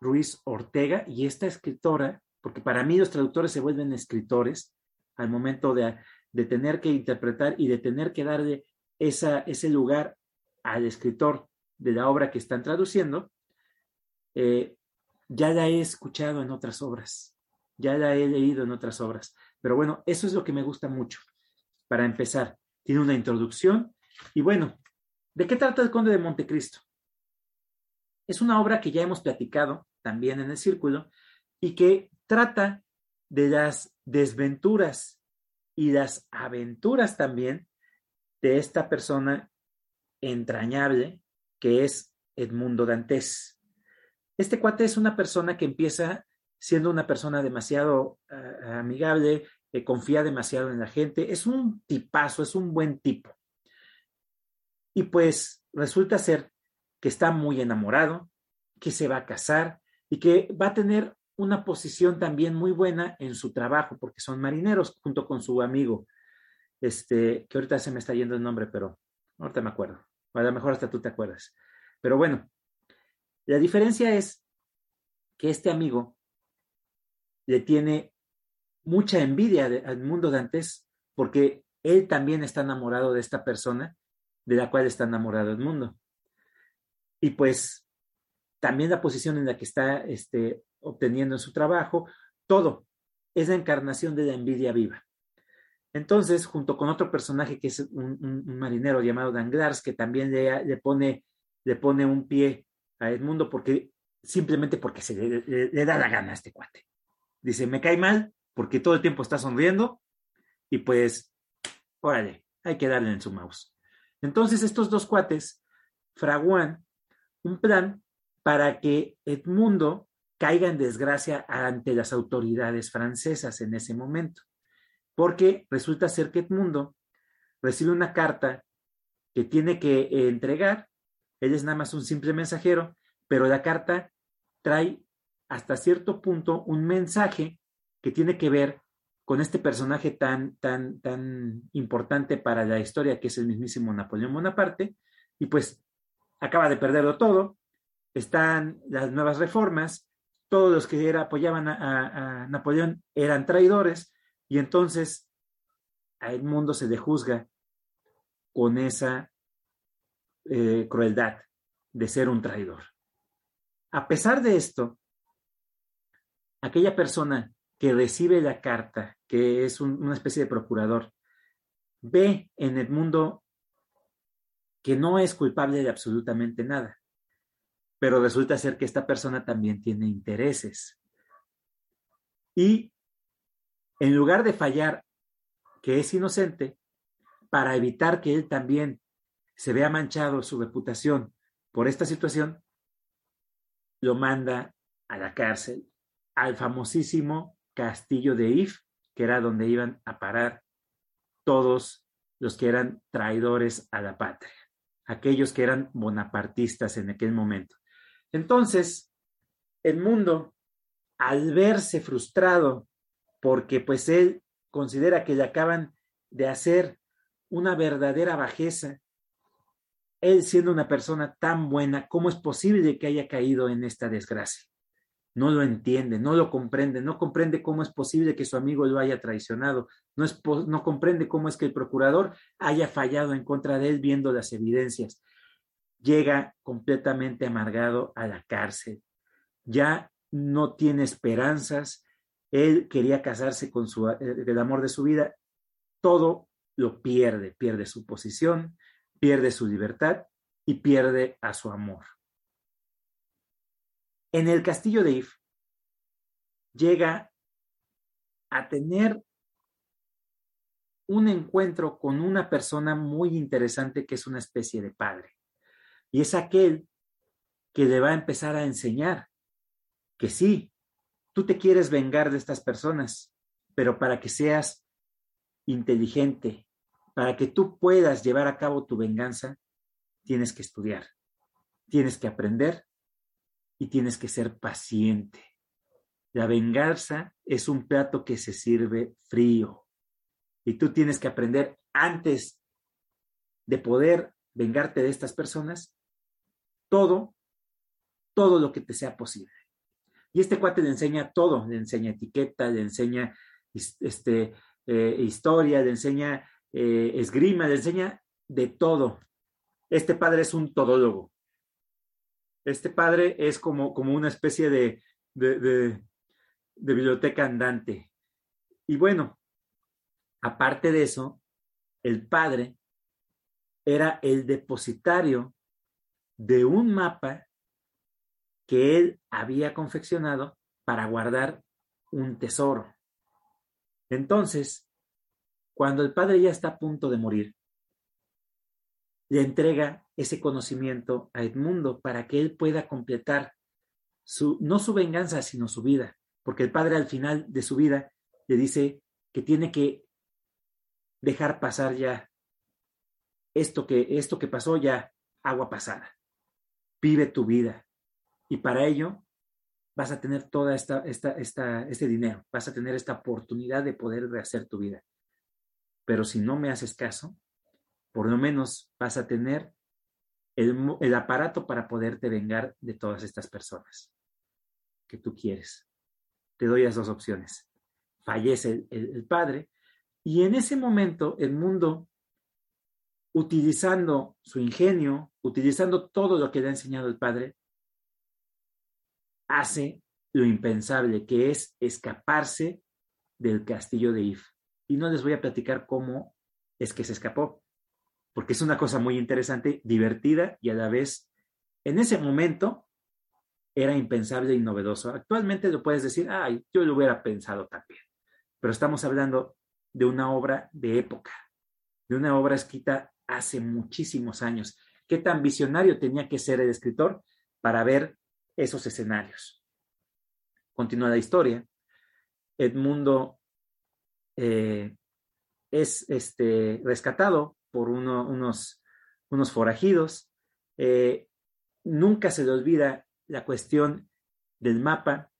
Ruiz Ortega y esta escritora, porque para mí los traductores se vuelven escritores al momento de, de tener que interpretar y de tener que darle ese lugar al escritor de la obra que están traduciendo, eh, ya la he escuchado en otras obras, ya la he leído en otras obras. Pero bueno, eso es lo que me gusta mucho. Para empezar, tiene una introducción y bueno, ¿de qué trata el Conde de Montecristo? Es una obra que ya hemos platicado también en el círculo y que trata de las desventuras y las aventuras también de esta persona entrañable que es Edmundo Dantes. Este cuate es una persona que empieza siendo una persona demasiado ah, amigable, que confía demasiado en la gente, es un tipazo, es un buen tipo. Y pues resulta ser que está muy enamorado, que se va a casar y que va a tener una posición también muy buena en su trabajo, porque son marineros junto con su amigo este, que ahorita se me está yendo el nombre, pero ahorita me acuerdo. a lo mejor hasta tú te acuerdas. Pero bueno, la diferencia es que este amigo le tiene mucha envidia al mundo de antes porque él también está enamorado de esta persona de la cual está enamorado el mundo. Y pues también la posición en la que está este, obteniendo en su trabajo, todo es la encarnación de la envidia viva. Entonces, junto con otro personaje que es un, marinero llamado Danglars, que también le, pone, le pone un pie a Edmundo porque simplemente porque se le, da la gana a este cuate. Dice, me cae mal porque todo el tiempo está sonriendo y pues, órale, hay que darle en su mouse. Entonces, estos dos cuates fraguan un plan para que Edmundo caiga en desgracia ante las autoridades francesas en ese momento porque resulta ser que Edmundo recibe una carta que tiene que eh, entregar, él es nada más un simple mensajero, pero la carta trae hasta cierto punto un mensaje que tiene que ver con este personaje tan, tan, tan importante para la historia que es el mismísimo Napoleón Bonaparte, y pues acaba de perderlo todo, están las nuevas reformas, todos los que era, apoyaban a Napoleón eran traidores, y entonces a Edmundo se le juzga con esa eh, crueldad de ser un traidor. A pesar de esto, aquella persona que recibe la carta, que es una especie de procurador, ve en Edmundo que no es culpable de absolutamente nada, pero resulta ser que esta persona también tiene intereses. Y en lugar de fallar que es inocente, para evitar que él también se vea manchado su reputación por esta situación, lo manda a la cárcel, al famosísimo castillo de If, que era donde iban a parar todos los que eran traidores a la patria, aquellos que eran bonapartistas en aquel momento. Entonces, el mundo, al verse frustrado, porque pues él considera que le acaban de hacer una verdadera bajeza él siendo una persona tan buena, ¿cómo es posible que haya caído en esta desgracia? No lo entiende, no lo comprende, no comprende cómo es posible que su amigo lo haya traicionado, no, es, no comprende cómo es que el procurador haya fallado en contra de él viendo las evidencias. Llega completamente amargado a la cárcel. Ya no tiene esperanzas. Él quería casarse con su, el amor de su vida. Todo lo pierde, pierde su posición, pierde su libertad y pierde a su amor. En el castillo de If llega a tener un encuentro con una persona muy interesante que es una especie de padre. Y es aquel que le va a empezar a enseñar que sí, tú te quieres vengar de estas personas, pero para que seas inteligente, para que tú puedas llevar a cabo tu venganza, tienes que estudiar, tienes que aprender y tienes que ser paciente. La venganza es un plato que se sirve frío y tú tienes que aprender antes de poder vengarte de estas personas, todo, todo lo que te sea posible. Y este cuate le enseña todo, le enseña etiqueta, le enseña este, eh, historia, le enseña eh, esgrima, le enseña de todo. Este padre es un todólogo. Este padre es como, como una especie de, de, de, biblioteca andante. Y bueno, aparte de eso, el padre era el depositario de un mapa que él había confeccionado para guardar un tesoro. Entonces, cuando el padre ya está a punto de morir, le entrega ese conocimiento a Edmundo para que él pueda completar su, no su venganza, sino su vida, porque el padre al final de su vida le dice que tiene que dejar pasar ya esto que, esto que pasó ya agua pasada. Vive tu vida. Y para ello vas a tener toda esta, esta, esta, este dinero, vas a tener esta oportunidad de poder rehacer tu vida pero si no me haces caso, por lo menos vas a tener el, aparato para poderte vengar de todas estas personas que tú quieres. Te doy las dos opciones. Fallece el, el padre y en ese momento el mundo, utilizando su ingenio, utilizando todo lo que le ha enseñado el padre, hace lo impensable, que es escaparse del castillo de If y no les voy a platicar cómo es que se escapó, porque es una cosa muy interesante, divertida y a la vez, en ese momento, era impensable y novedoso. Actualmente lo puedes decir, ay, yo lo hubiera pensado también, pero estamos hablando de una obra de época, de una obra escrita hace muchísimos años. ¿Qué tan visionario tenía que ser el escritor para ver esos escenarios? Continúa la historia. Edmundo eh, es este, rescatado por unos, unos forajidos. Eh, nunca se le olvida la cuestión del mapa.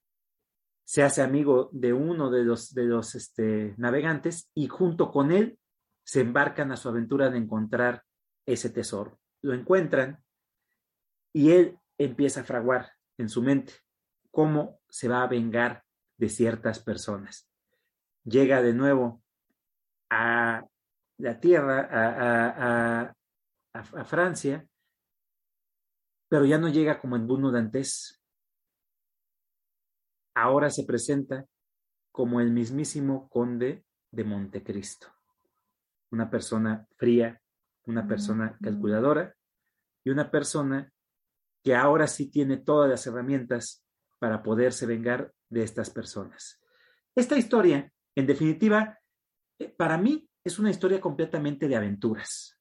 Se hace amigo de uno de los, de este, navegantes y junto con él se embarcan a su aventura de encontrar ese tesoro. Lo encuentran y él empieza a fraguar en su mente cómo se va a vengar de ciertas personas llega de nuevo a la tierra, a, Francia, pero ya no llega como en Buno Dantes. Ahora se presenta como el mismísimo conde de Montecristo. Una persona fría, una persona calculadora y una persona que ahora sí tiene todas las herramientas para poderse vengar de estas personas. Esta historia, en definitiva, eh, para mí es una historia completamente de aventuras.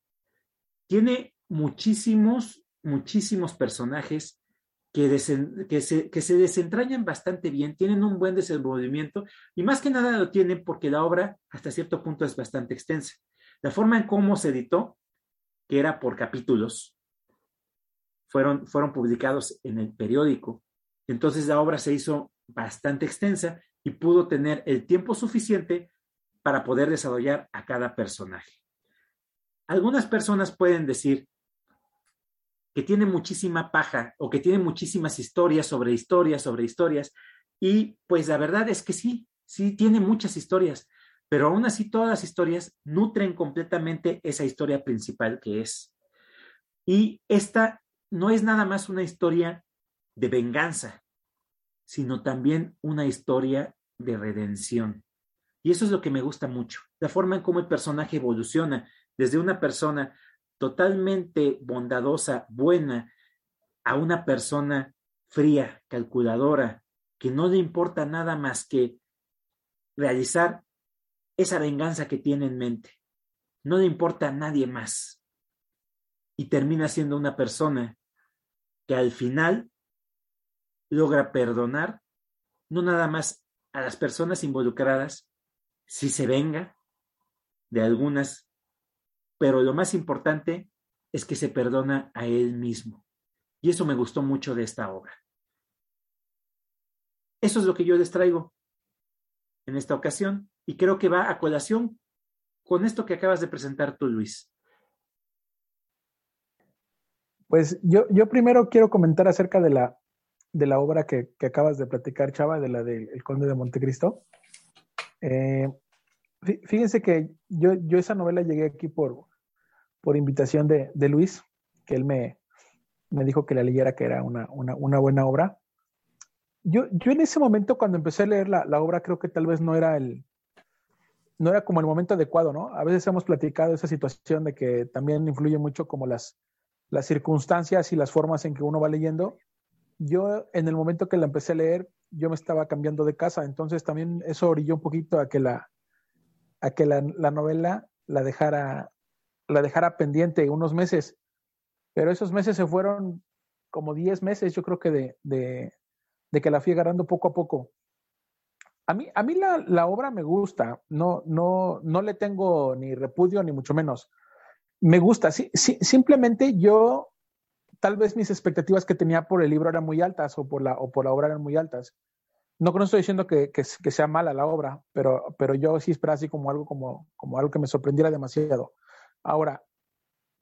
Tiene muchísimos, muchísimos personajes que, se, que, se, desentrañan bastante bien, tienen un buen desenvolvimiento y más que nada lo tienen porque la obra hasta cierto punto es bastante extensa. La forma en cómo se editó, que era por capítulos, fueron, fueron publicados en el periódico. Entonces la obra se hizo bastante extensa y pudo tener el tiempo suficiente para poder desarrollar a cada personaje. Algunas personas pueden decir que tiene muchísima paja o que tiene muchísimas historias sobre historias sobre historias y pues la verdad es que sí, sí tiene muchas historias, pero aún así todas las historias nutren completamente esa historia principal que es. Y esta no es nada más una historia de venganza, sino también una historia de redención. Y eso es lo que me gusta mucho, la forma en cómo el personaje evoluciona desde una persona totalmente bondadosa, buena, a una persona fría, calculadora, que no le importa nada más que realizar esa venganza que tiene en mente. No le importa a nadie más. Y termina siendo una persona que al final logra perdonar no nada más a las personas involucradas, si se venga de algunas, pero lo más importante es que se perdona a él mismo. Y eso me gustó mucho de esta obra. Eso es lo que yo les traigo en esta ocasión y creo que va a colación con esto que acabas de presentar tú, Luis. Pues yo, yo primero quiero comentar acerca de la, de la obra que, acabas de platicar, Chava, de la del El Conde de Montecristo. Eh, fíjense que yo, yo esa novela llegué aquí por, por invitación de, Luis, que él me, me, dijo que la leyera, que era una, una, buena obra. Yo, yo, en ese momento, cuando empecé a leer la, la, obra, creo que tal vez no era el no era como el momento adecuado, ¿no? A veces hemos platicado esa situación de que también influye mucho como las, las circunstancias y las formas en que uno va leyendo. Yo, en el momento que la empecé a leer, yo me estaba cambiando de casa, entonces también eso orilló un poquito a que la, a que la, novela la dejara, la dejara pendiente unos meses. Pero esos meses se fueron como 10 meses, yo creo que de, de, de, que la fui agarrando poco a poco. A mí, a mí la, la, obra me gusta, no, no, no le tengo ni repudio ni mucho menos me gusta. Sí, simplemente yo, tal vez mis expectativas que tenía por el libro eran muy altas o por la, o por la obra eran muy altas. No, no estoy diciendo que, sea mala la obra, pero, yo sí esperaba así como algo, como, como algo que me sorprendiera demasiado. Ahora,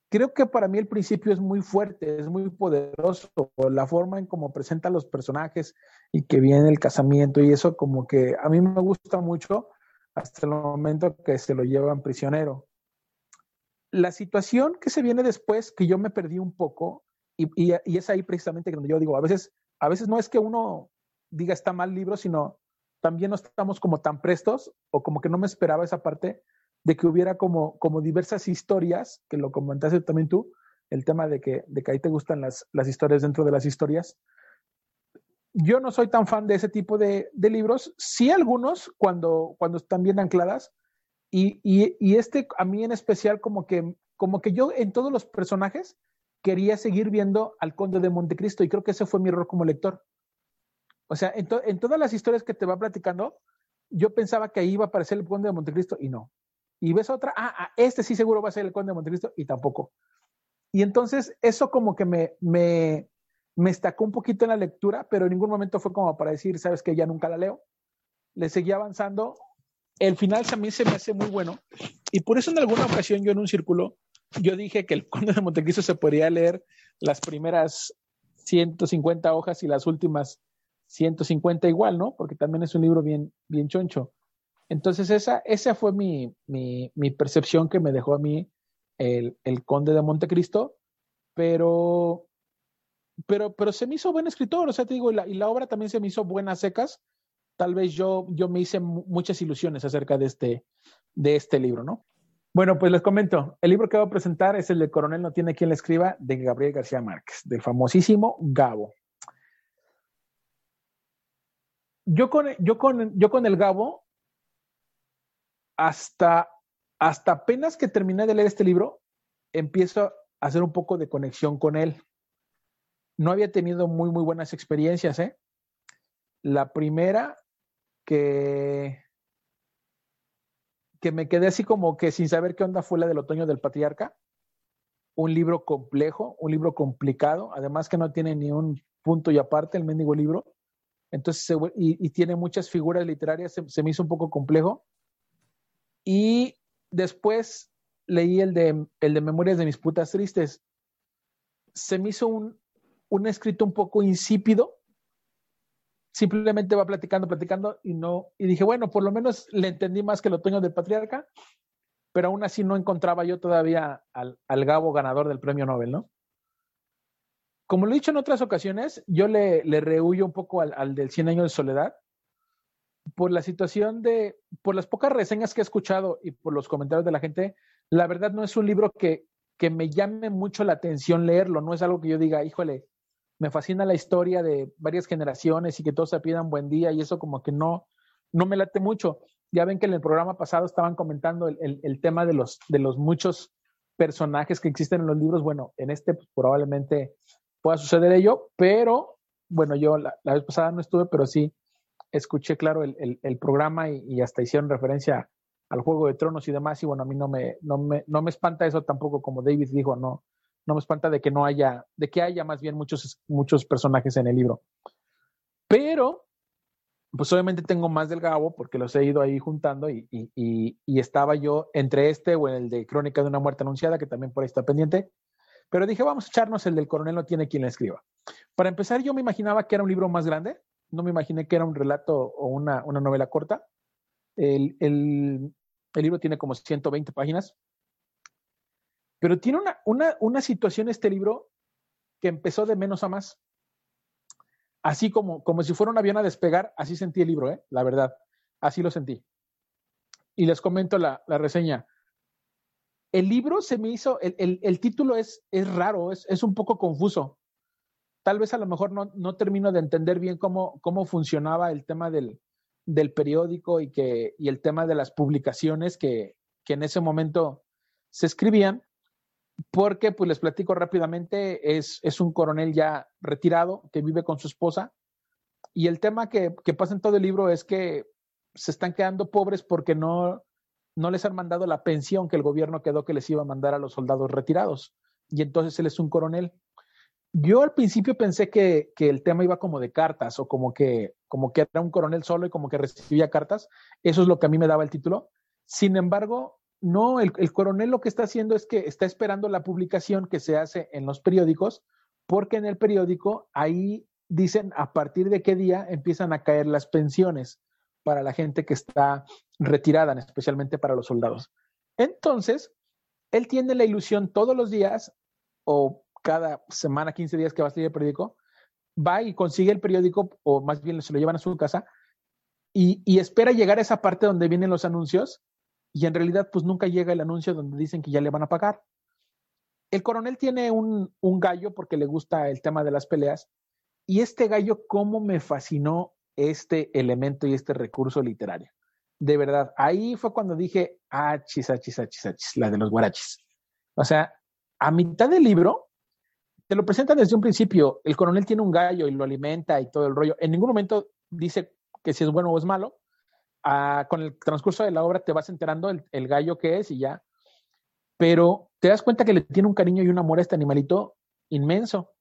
creo que para mí el principio es muy fuerte, es muy poderoso, la forma en cómo presenta los personajes y que viene el casamiento y eso como que a mí me gusta mucho hasta el momento que se lo llevan prisionero la situación que se viene después, que yo me perdí un poco, y, es ahí precisamente donde yo digo, a veces, a veces no es que uno diga está mal libro, sino también no estamos como tan prestos, o como que no me esperaba esa parte de que hubiera como, como diversas historias, que lo comentaste también tú, el tema de que, de que ahí te gustan las, las historias dentro de las historias. Yo no soy tan fan de ese tipo de, de libros, sí algunos cuando, cuando están bien ancladas, y, este a mí en especial como que, como que yo en todos los personajes quería seguir viendo al conde de Montecristo y creo que ese fue mi error como lector. O sea, en, todas las historias que te va platicando, yo pensaba que ahí iba a aparecer el conde de Montecristo y no. Y ves otra, ah, ah, este sí seguro va a ser el conde de Montecristo y tampoco. Y entonces eso como que me, me, me estacó un poquito en la lectura, pero en ningún momento fue como para decir, sabes que ya nunca la leo. Le seguí avanzando el final también se me hace muy bueno. Y por eso en alguna ocasión yo en un círculo, yo dije que el [laughs] Conde de Montecristo se podría leer las primeras 150 hojas y las últimas 150 igual, ¿no? Porque también es un libro bien, bien choncho. Entonces esa, esa fue mi, mi, percepción que me dejó a mí el, el Conde de Montecristo, pero, pero, pero se me hizo buen escritor, o sea, te digo, y la, y la obra también se me hizo buenas secas, tal vez yo, yo me hice muchas ilusiones acerca de este, de este libro, ¿no? Bueno, pues les comento, el libro que voy a presentar es el de Coronel no tiene quien le escriba, de Gabriel García Márquez, del famosísimo Gabo. Yo con, yo con, yo con el Gabo, hasta, hasta apenas que terminé de leer este libro, empiezo a hacer un poco de conexión con él. No había tenido muy, muy buenas experiencias, ¿eh? La primera que, que me quedé así como que sin saber qué onda fue la del otoño del patriarca. Un libro complejo, un libro complicado, además que no tiene ni un punto y aparte el mendigo libro. Entonces, y, tiene muchas figuras literarias, se, me hizo un poco complejo. Y después leí el de, el de Memorias de mis putas tristes. Se me hizo un, un escrito un poco insípido, simplemente va platicando, platicando y no, y dije, bueno, por lo menos le entendí más que el otoño del patriarca, pero aún así no encontraba yo todavía al, al Gabo ganador del premio Nobel, ¿no? Como lo he dicho en otras ocasiones, yo le, le rehuyo un poco al, al del 100 años de soledad por la situación de, por las pocas reseñas que he escuchado y por los comentarios de la gente, la verdad no es un libro que, que me llame mucho la atención leerlo, no es algo que yo diga, híjole, me fascina la historia de varias generaciones y que todos se pidan buen día y eso como que no, no me late mucho. Ya ven que en el programa pasado estaban comentando el, el, tema de los, de los muchos personajes que existen en los libros. Bueno, en este pues, probablemente pueda suceder ello, pero bueno, yo la, vez pasada no estuve, pero sí escuché, claro, el, el programa y, y, hasta hicieron referencia al Juego de Tronos y demás. Y bueno, a mí no me, no me, no me espanta eso tampoco, como David dijo, no, no me espanta de que no haya, de que haya más bien muchos, muchos personajes en el libro. Pero, pues obviamente tengo más del Gabo porque los he ido ahí juntando y, estaba yo entre este o el de Crónica de una muerte anunciada, que también por ahí está pendiente. Pero dije, vamos a echarnos el del coronel, no tiene quien le escriba. Para empezar, yo me imaginaba que era un libro más grande, no me imaginé que era un relato o una, novela corta. El, el libro tiene como 120 páginas, pero tiene una, una, una situación este libro que empezó de menos a más. Así como, como si fuera un avión a despegar, así sentí el libro, ¿eh? la verdad. Así lo sentí. Y les comento la, la reseña. El libro se me hizo, el, el, el título es, es raro, es, es, un poco confuso. Tal vez a lo mejor no, no termino de entender bien cómo, cómo funcionaba el tema del, del periódico y, que, y el tema de las publicaciones que, que en ese momento se escribían porque, pues les platico rápidamente, es, es un coronel ya retirado que vive con su esposa y el tema que, que, pasa en todo el libro es que se están quedando pobres porque no, no les han mandado la pensión que el gobierno quedó que les iba a mandar a los soldados retirados. Y entonces él es un coronel. Yo al principio pensé que, que, el tema iba como de cartas o como que, como que era un coronel solo y como que recibía cartas. Eso es lo que a mí me daba el título. Sin embargo, no, el, coronel lo que está haciendo es que está esperando la publicación que se hace en los periódicos, porque en el periódico ahí dicen a partir de qué día empiezan a caer las pensiones para la gente que está retirada, especialmente para los soldados. Entonces, él tiene la ilusión todos los días o cada semana, 15 días que va a salir el periódico, va y consigue el periódico o más bien se lo llevan a su casa y, y espera llegar a esa parte donde vienen los anuncios y en realidad pues nunca llega el anuncio donde dicen que ya le van a pagar. El coronel tiene un, un gallo porque le gusta el tema de las peleas y este gallo, cómo me fascinó este elemento y este recurso literario. De verdad, ahí fue cuando dije, ah, chis, achis, achis, achis, la de los guarachis. O sea, a mitad del libro, te lo presentan desde un principio, el coronel tiene un gallo y lo alimenta y todo el rollo. En ningún momento dice que si es bueno o es malo, con el transcurso de la obra te vas enterando el, gallo que es y ya. Pero te das cuenta que le tiene un cariño y un amor a este animalito inmenso.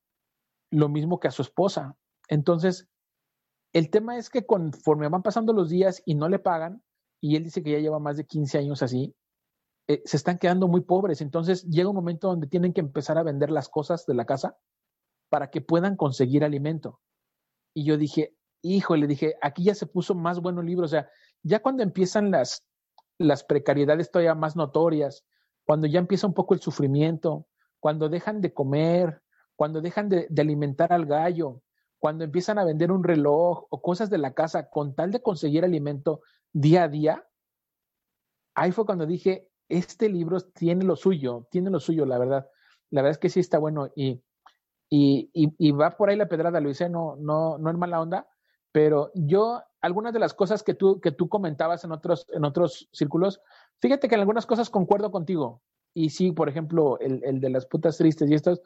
Lo mismo que a su esposa. Entonces, el tema es que conforme van pasando los días y no le pagan, y él dice que ya lleva más de 15 años así, eh, se están quedando muy pobres. Entonces llega un momento donde tienen que empezar a vender las cosas de la casa para que puedan conseguir alimento. Y yo dije, hijo, le dije, aquí ya se puso más bueno el libro. O sea, ya cuando empiezan las, las precariedades todavía más notorias, cuando ya empieza un poco el sufrimiento, cuando dejan de comer, cuando dejan de, alimentar al gallo, cuando empiezan a vender un reloj o cosas de la casa con tal de conseguir alimento día a día, ahí fue cuando dije, este libro tiene lo suyo, tiene lo suyo, la verdad. La verdad es que sí está bueno y, y, y, va por ahí la pedrada, Luis, ¿eh? no, no, no en mala onda, pero yo, algunas de las cosas que tú, que tú comentabas en otros, en otros círculos, fíjate que en algunas cosas concuerdo contigo. Y sí, por ejemplo, el, el de las putas tristes y estos,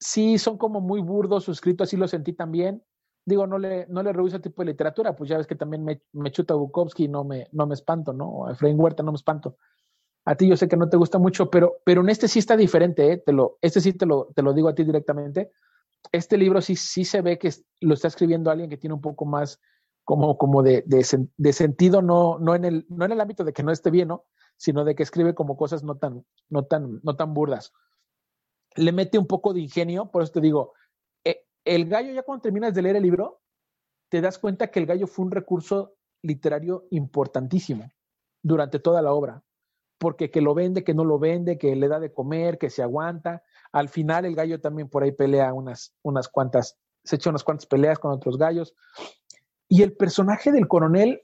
sí son como muy burdos su escrito, así lo sentí también. Digo, no le, no le rehuso tipo de literatura, pues ya ves que también me, me chuta Bukowski no me, no me espanto, ¿no? A Efraín Huerta no me espanto. A ti yo sé que no te gusta mucho, pero, pero en este sí está diferente, ¿eh? Te lo, este sí te lo, te lo digo a ti directamente este libro sí, sí se ve que lo está escribiendo alguien que tiene un poco más como, como de, de, sentido, no, no, en el, no en el ámbito de que no esté bien, ¿no? sino de que escribe como cosas no tan, no tan, no tan burdas. Le mete un poco de ingenio, por eso te digo, eh, el gallo ya cuando terminas de leer el libro, te das cuenta que el gallo fue un recurso literario importantísimo durante toda la obra, porque que lo vende, que no lo vende, que le da de comer, que se aguanta, al final el gallo también por ahí pelea unas, unas cuantas, se echa unas cuantas peleas con otros gallos. Y el personaje del coronel,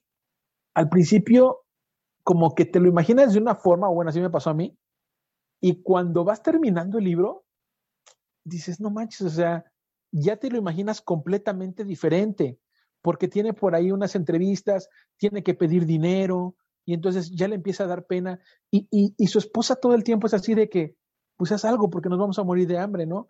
al principio, como que te lo imaginas de una forma, o bueno, así me pasó a mí, y cuando vas terminando el libro, dices, no manches, o sea, ya te lo imaginas completamente diferente, porque tiene por ahí unas entrevistas, tiene que pedir dinero, y entonces ya le empieza a dar pena, y, y su esposa todo el tiempo es así de que, pues haz algo porque nos vamos a morir de hambre, ¿no?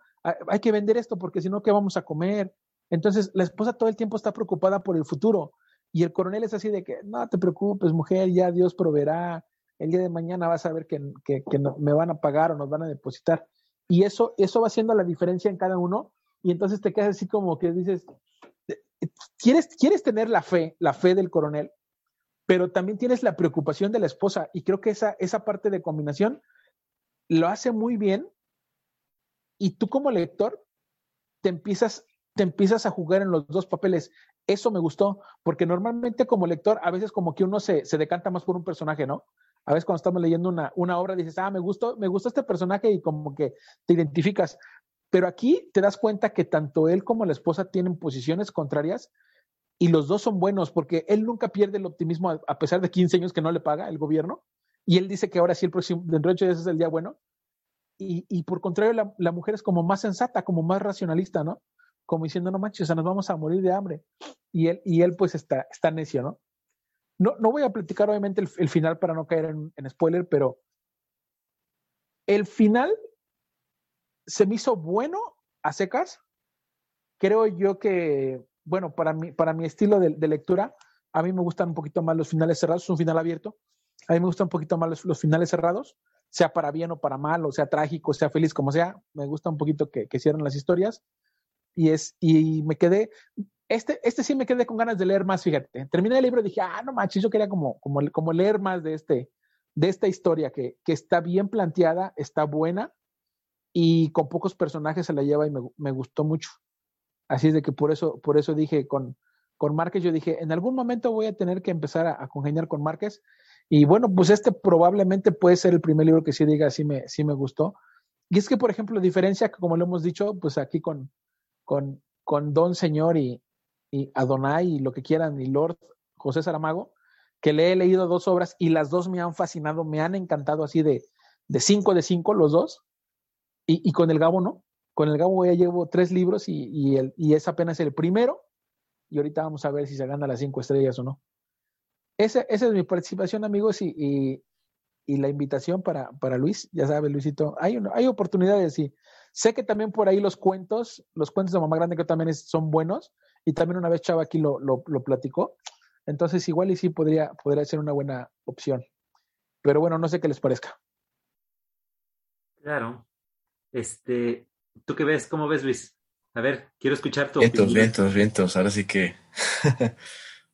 Hay que vender esto porque si no, ¿qué vamos a comer? Entonces, la esposa todo el tiempo está preocupada por el futuro y el coronel es así de que, no te preocupes, mujer, ya Dios proveerá, el día de mañana vas a ver que, que, me van a pagar o nos van a depositar. Y eso, eso va haciendo la diferencia en cada uno y entonces te quedas así como que dices, quieres, quieres tener la fe, la fe del coronel, pero también tienes la preocupación de la esposa y creo que esa, esa parte de combinación lo hace muy bien y tú como lector te empiezas, te empiezas a jugar en los dos papeles. Eso me gustó, porque normalmente como lector a veces como que uno se, se decanta más por un personaje, ¿no? A veces cuando estamos leyendo una, una obra dices, ah, me gustó, me gustó este personaje y como que te identificas. Pero aquí te das cuenta que tanto él como la esposa tienen posiciones contrarias y los dos son buenos porque él nunca pierde el optimismo a pesar de 15 años que no le paga el gobierno y él dice que ahora sí, el próximo, dentro de ocho días es el día bueno. Y, y por contrario, la, mujer es como más sensata, como más racionalista, ¿no? Como diciendo, no manches, o sea, nos vamos a morir de hambre. Y él, y él pues está, está necio, ¿no? No, no voy a platicar obviamente el, final para no caer en, en, spoiler, pero el final se me hizo bueno a secas. Creo yo que, bueno, para mi, para mi estilo de, de lectura, a mí me gustan un poquito más los finales cerrados, un final abierto. A mí me gustan un poquito más los, finales cerrados, sea para bien o para mal, o sea trágico, sea feliz, como sea. Me gusta un poquito que, que cierren las historias. Y, es, y me quedé, este, este sí me quedé con ganas de leer más, fíjate. Terminé el libro y dije, ah, no manches, yo quería como, como, como leer más de, este, de esta historia que, que está bien planteada, está buena y con pocos personajes se la lleva y me, me gustó mucho. Así es de que por eso, por eso dije con, con Márquez, yo dije, en algún momento voy a tener que empezar a, a congeniar con Márquez y bueno, pues este probablemente puede ser el primer libro que sí diga, sí me, sí me gustó. Y es que, por ejemplo, diferencia como lo hemos dicho, pues aquí con, con, con Don Señor y, y Adonai y lo que quieran, y Lord José Saramago, que le he leído dos obras y las dos me han fascinado, me han encantado así de, de cinco de cinco los dos. Y, y con el Gabo no. Con el Gabo ya llevo tres libros y, y, el, y es apenas el primero. Y ahorita vamos a ver si se gana las cinco estrellas o no. Esa, esa es mi participación, amigos, y, y, y la invitación para, para, Luis. Ya sabe, Luisito, hay, hay oportunidades y sé que también por ahí los cuentos, los cuentos de Mamá Grande que también es, son buenos, y también una vez Chava aquí lo, lo, lo, platicó. Entonces, igual y sí podría, podría ser una buena opción. Pero bueno, no sé qué les parezca. Claro. Este, ¿tú qué ves? ¿Cómo ves, Luis? A ver, quiero escuchar tu vientos, opinión. Vientos, vientos, ahora sí que [laughs]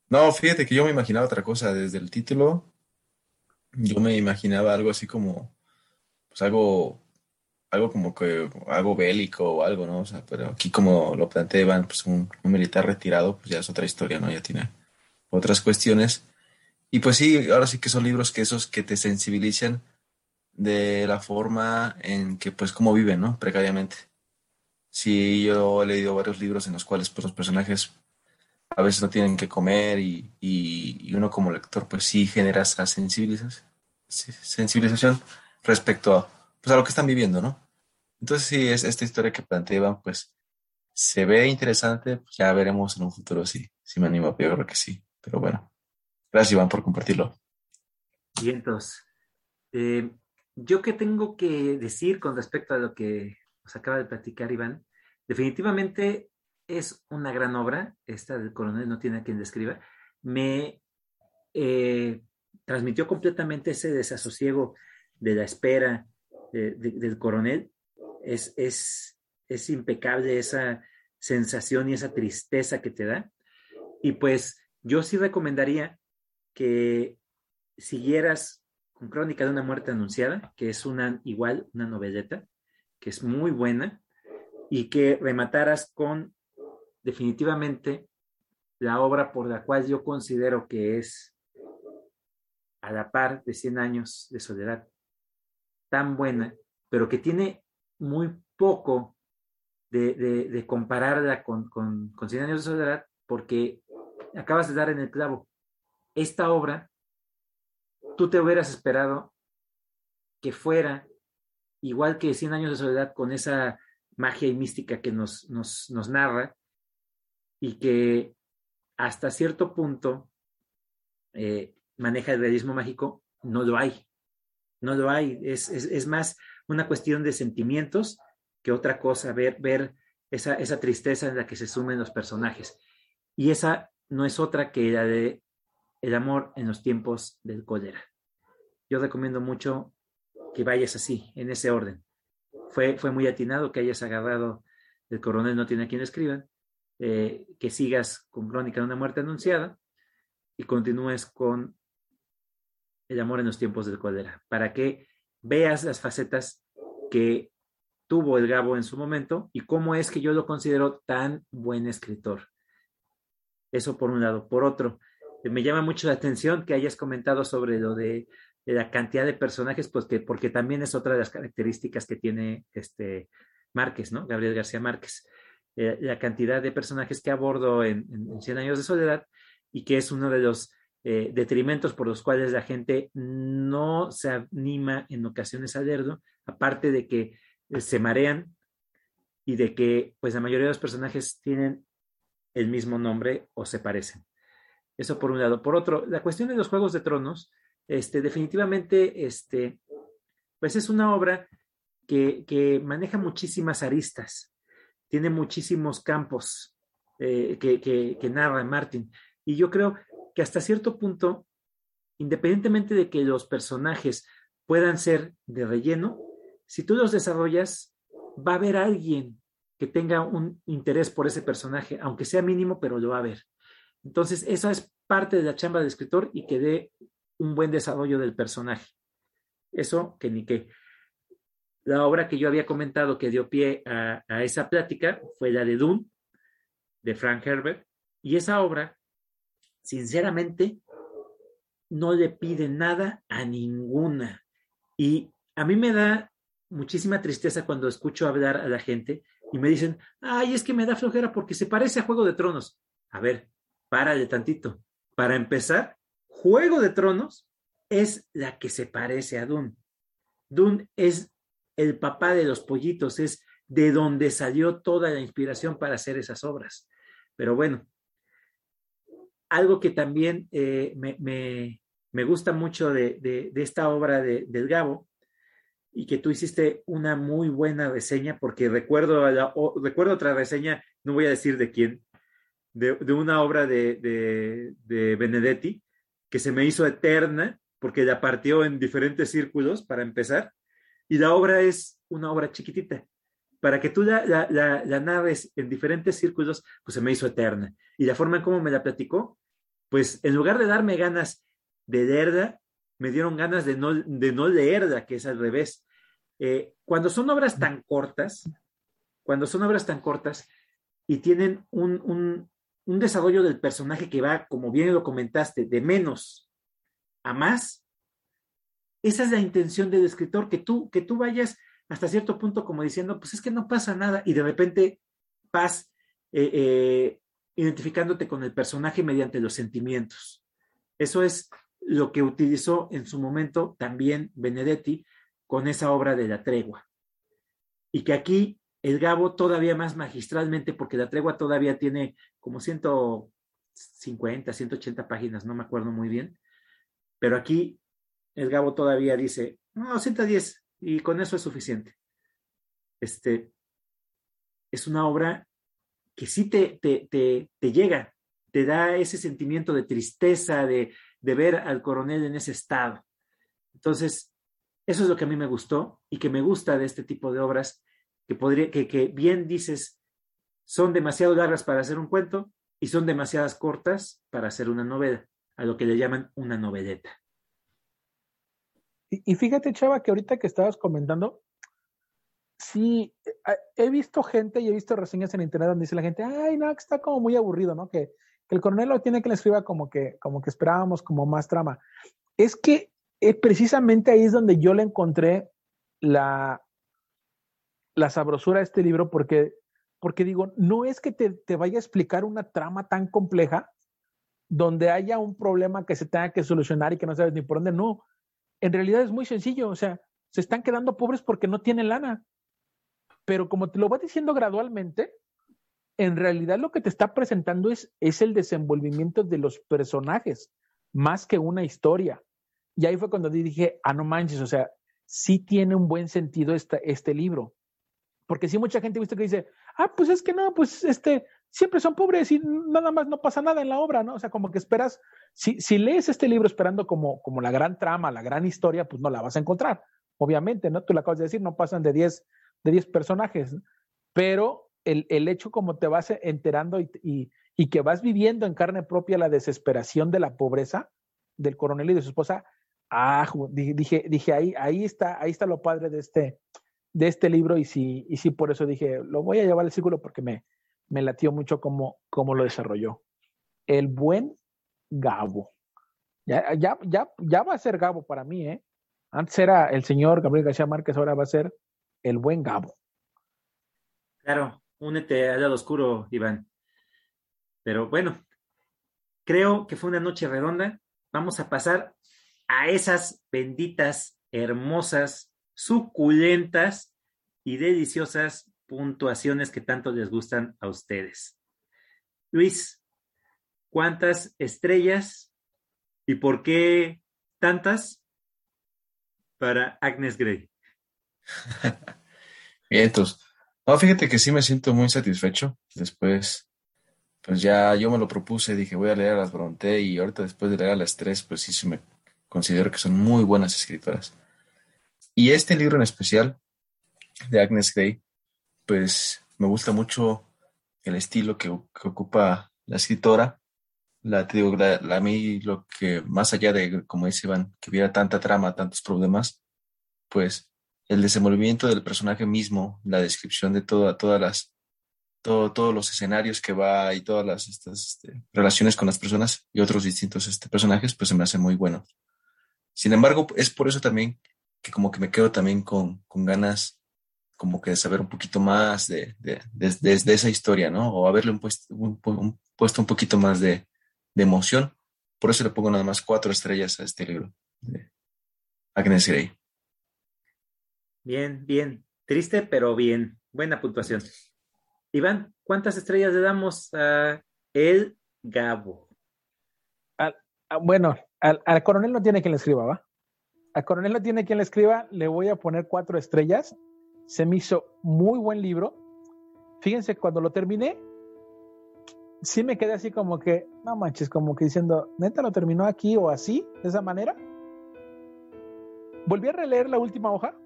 No, fíjate que yo me imaginaba otra cosa desde el título. Yo me imaginaba algo así como, pues algo, algo como que, algo bélico o algo, ¿no? O sea, pero aquí como lo plantean, pues un, un militar retirado, pues ya es otra historia, ¿no? Ya tiene otras cuestiones. Y pues sí, ahora sí que son libros que esos que te sensibilizan de la forma en que, pues, cómo viven, ¿no? Precariamente. Sí, yo he leído varios libros en los cuales pues, los personajes a veces no tienen que comer y, y- y uno como lector pues sí genera esa sensibilización, sensibilización respecto a, pues, a lo que están viviendo, ¿no? Entonces sí, es esta historia que plantea Iván, pues se ve interesante, pues, ya veremos en un futuro si, si me animo, yo creo que sí. Pero bueno, gracias Iván por compartirlo. Y entonces, eh, yo qué tengo que decir con respecto a lo que nos acaba de platicar Iván, definitivamente es una gran obra, esta del coronel no tiene a quien describa, me eh, transmitió completamente ese desasosiego de la espera de- de- del coronel, es, es, es impecable esa sensación y esa tristeza que te da, y pues yo sí recomendaría que siguieras con Crónica de una muerte anunciada, que es una igual una noveleta, que es muy buena, y que remataras con definitivamente la obra por la cual yo considero que es a la par de 100 años de soledad, tan buena, pero que tiene muy poco de, compararla con, con, con 100 años de soledad, porque acabas de dar en el clavo. Esta obra tú te hubieras esperado que fuera igual que Cien años de soledad con esa magia y mística que nos, nos, nos narra y que hasta cierto punto eh, maneja el realismo mágico, no lo hay. No lo hay. Es, es, es, más una cuestión de sentimientos que otra cosa, ver, ver esa, esa tristeza en la que se sumen los personajes. Y esa no es otra que la de el amor en los tiempos del cólera. Yo recomiendo mucho que vayas así, en ese orden. Fue, fue muy atinado que hayas agarrado el coronel no tiene a quien escriban, eh, que sigas con Crónica de una muerte anunciada y continúes con el amor en los tiempos del cólera, para que veas las facetas que tuvo el Gabo en su momento y cómo es que yo lo considero tan buen escritor. Eso por un lado. Por otro, me llama mucho la atención que hayas comentado sobre lo de, la cantidad de personajes, pues que, porque también es otra de las características que tiene este Márquez, ¿no? Gabriel García Márquez. Eh, la cantidad de personajes que abordo en, en, en, Cien Años de Soledad y que es uno de los eh, detrimentos por los cuales la gente no se anima en ocasiones a leerlo, aparte de que eh, se marean y de que pues la mayoría de los personajes tienen el mismo nombre o se parecen. Eso por un lado. Por otro, la cuestión de los Juegos de Tronos, este, definitivamente, este, pues es una obra que maneja muchísimas aristas, tiene muchísimos campos eh, que, que, narra Martin. Y yo creo que hasta cierto punto, independientemente de que los personajes puedan ser de relleno, si tú los desarrollas, va a haber alguien que tenga un interés por ese personaje, aunque sea mínimo, pero lo va a ver. Entonces, esa es parte de la chamba del escritor y que dé un buen desarrollo del personaje. Eso que ni qué. La obra que yo había comentado que dio pie a, esa plática fue la de Dune, de Frank Herbert, y esa obra, sinceramente, no le pide nada a ninguna. Y a mí me da muchísima tristeza cuando escucho hablar a la gente y me dicen, ay, es que me da flojera porque se parece a Juego de Tronos. A ver, párale tantito. Para empezar, Juego de Tronos es la que se parece a Dune. Dune es el papá de los pollitos, es de donde salió toda la inspiración para hacer esas obras. Pero bueno, algo que también eh, me, me, me, gusta mucho de, de, esta obra de, del Gabo y que tú hiciste una muy buena reseña, porque recuerdo, la, o, recuerdo otra reseña, no voy a decir de quién, de, de una obra de, de, de, Benedetti que se me hizo eterna porque la partió en diferentes círculos para empezar, y la obra es una obra chiquitita. Para que tú la, la, la, la narres en diferentes círculos, pues se me hizo eterna. Y la forma en cómo me la platicó, pues en lugar de darme ganas de leerla, me dieron ganas de no, de no leerla, que es al revés. Eh, cuando son obras tan cortas, cuando son obras tan cortas y tienen un, un, un, desarrollo del personaje que va, como bien lo comentaste, de menos a más, esa es la intención del escritor, que tú, que tú vayas hasta cierto punto como diciendo, pues es que no pasa nada, y de repente vas eh, eh, identificándote con el personaje mediante los sentimientos. Eso es lo que utilizó en su momento también Benedetti con esa obra de la tregua. Y que aquí el Gabo todavía más magistralmente, porque la tregua todavía tiene como 150, 180 páginas, no me acuerdo muy bien, pero aquí el Gabo todavía dice, no, 110, y con eso es suficiente. Este, es una obra que sí te, te, te, llega, te da ese sentimiento de tristeza, de, de ver al coronel en ese estado. Entonces, eso es lo que a mí me gustó y que me gusta de este tipo de obras, que, podría, que, que bien dices, son demasiado largas para hacer un cuento y son demasiadas cortas para hacer una novela, a lo que le llaman una noveleta. Y, fíjate, Chava, que ahorita que estabas comentando, sí, he visto gente y he visto reseñas en internet donde dice la gente, ay, no, que está como muy aburrido, ¿no? Que, el coronel lo tiene que le escriba como que, como que esperábamos, como más trama. Es que eh, precisamente ahí es donde yo le encontré la, la sabrosura a este libro, porque, porque digo, no es que te, te vaya a explicar una trama tan compleja donde haya un problema que se tenga que solucionar y que no sabes ni por dónde, no en realidad es muy sencillo, o sea, se están quedando pobres porque no tienen lana. Pero como te lo va diciendo gradualmente, en realidad lo que te está presentando es, es el desenvolvimiento de los personajes, más que una historia. Y ahí fue cuando dije, ah, no manches, o sea, sí tiene un buen sentido este libro. Porque sí mucha gente visto que dice, ah, pues es que no, pues este, siempre son pobres y nada más no pasa nada en la obra, ¿no? O sea, como que esperas, si, si lees este libro esperando como, como la gran trama, la gran historia, pues no la vas a encontrar, obviamente, ¿no? Tú lo acabas de decir, no pasan de 10 de 10 personajes, pero el, el, hecho como te vas enterando y, y, y, que vas viviendo en carne propia la desesperación de la pobreza del coronel y de su esposa, ah, dije, dije, ahí, ahí está, ahí está lo padre de este, de este libro y sí, y sí, por eso dije, lo voy a llevar al círculo porque me, me latió mucho cómo, cómo lo desarrolló. El buen Gabo. Ya, ya, ya, ya va a ser Gabo para mí, ¿eh? Antes era el señor Gabriel García Márquez, ahora va a ser el buen Gabo. Claro, únete al lado oscuro, Iván. Pero bueno, creo que fue una noche redonda. Vamos a pasar a esas benditas, hermosas, suculentas y deliciosas puntuaciones que tanto les gustan a ustedes. Luis, ¿cuántas estrellas y por qué tantas para Agnes Grey? [laughs] Bien, entonces, no, fíjate que sí me siento muy satisfecho. Después, pues ya yo me lo propuse, dije voy a leer a las Bronte y ahorita después de leer a las tres, pues sí, sí me considero que son muy buenas escritoras. Y este libro en especial, de Agnes Grey, pues me gusta mucho el estilo que, ocupa la escritora. La, digo, a mí lo que, más allá de, como dice Iván, que hubiera tanta trama, tantos problemas, pues el desenvolvimiento del personaje mismo, la descripción de toda, todas las, todo, todos los escenarios que va y todas las estas, este, relaciones con las personas y otros distintos este, personajes, pues se me hace muy bueno. Sin embargo, es por eso también que como que me quedo también con, con ganas como que saber un poquito más de, de, esa historia, ¿no? O haberle un puesto un, puesto un poquito más de, emoción. Por eso le pongo nada más cuatro estrellas a este libro de Agnes Grey. Bien, bien. Triste, pero bien. Buena puntuación. Iván, ¿cuántas estrellas le damos a El Gabo? bueno, al, al, coronel no tiene quien le escriba, ¿va? Al coronel no tiene quien le escriba, le voy a poner cuatro estrellas se me hizo muy buen libro. Fíjense, cuando lo terminé, sí me quedé así como que, no manches, como que diciendo, neta lo terminó aquí o así, de esa manera. Volví a releer la última hoja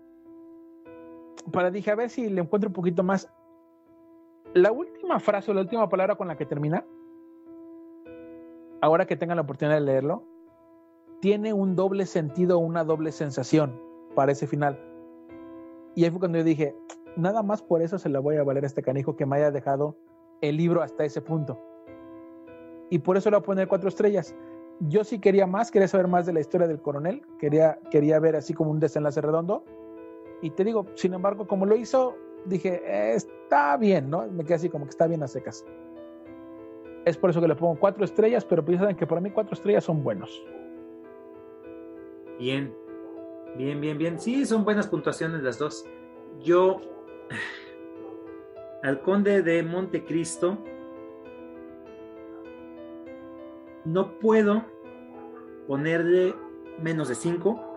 para dije, a ver si le encuentro un poquito más. La última frase o la última palabra con la que termina, ahora que tengan la oportunidad de leerlo, tiene un doble sentido, una doble sensación para ese final. Y ahí fue cuando yo dije, nada más por eso se la voy a valer a este canijo que me haya dejado el libro hasta ese punto. Y por eso le voy a poner cuatro estrellas. Yo sí quería más, quería saber más de la historia del coronel, quería, quería ver así como un desenlace redondo. Y te digo, sin embargo, como lo hizo, dije, está bien, ¿no? Me quedé así como que está bien a secas. Es por eso que le pongo cuatro estrellas, pero piensan que para mí cuatro estrellas son buenos. Bien, bien, bien, bien. Sí, son buenas puntuaciones las dos. Yo, [sighs] al conde de Montecristo, no puedo ponerle menos de cinco.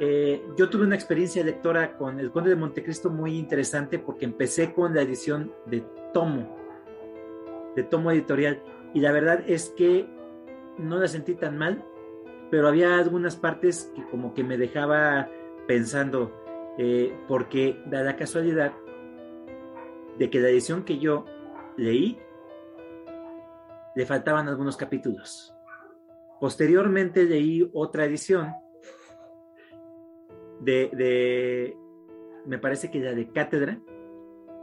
Eh, yo tuve una experiencia lectora con El Conde de Montecristo muy interesante porque empecé con la edición de tomo, de tomo editorial, y la verdad es que no la sentí tan mal, pero había algunas partes que como que me dejaba pensando, eh, porque da la casualidad de que la edición que yo leí le faltaban algunos capítulos. Posteriormente leí otra edición de, me parece que ya de cátedra,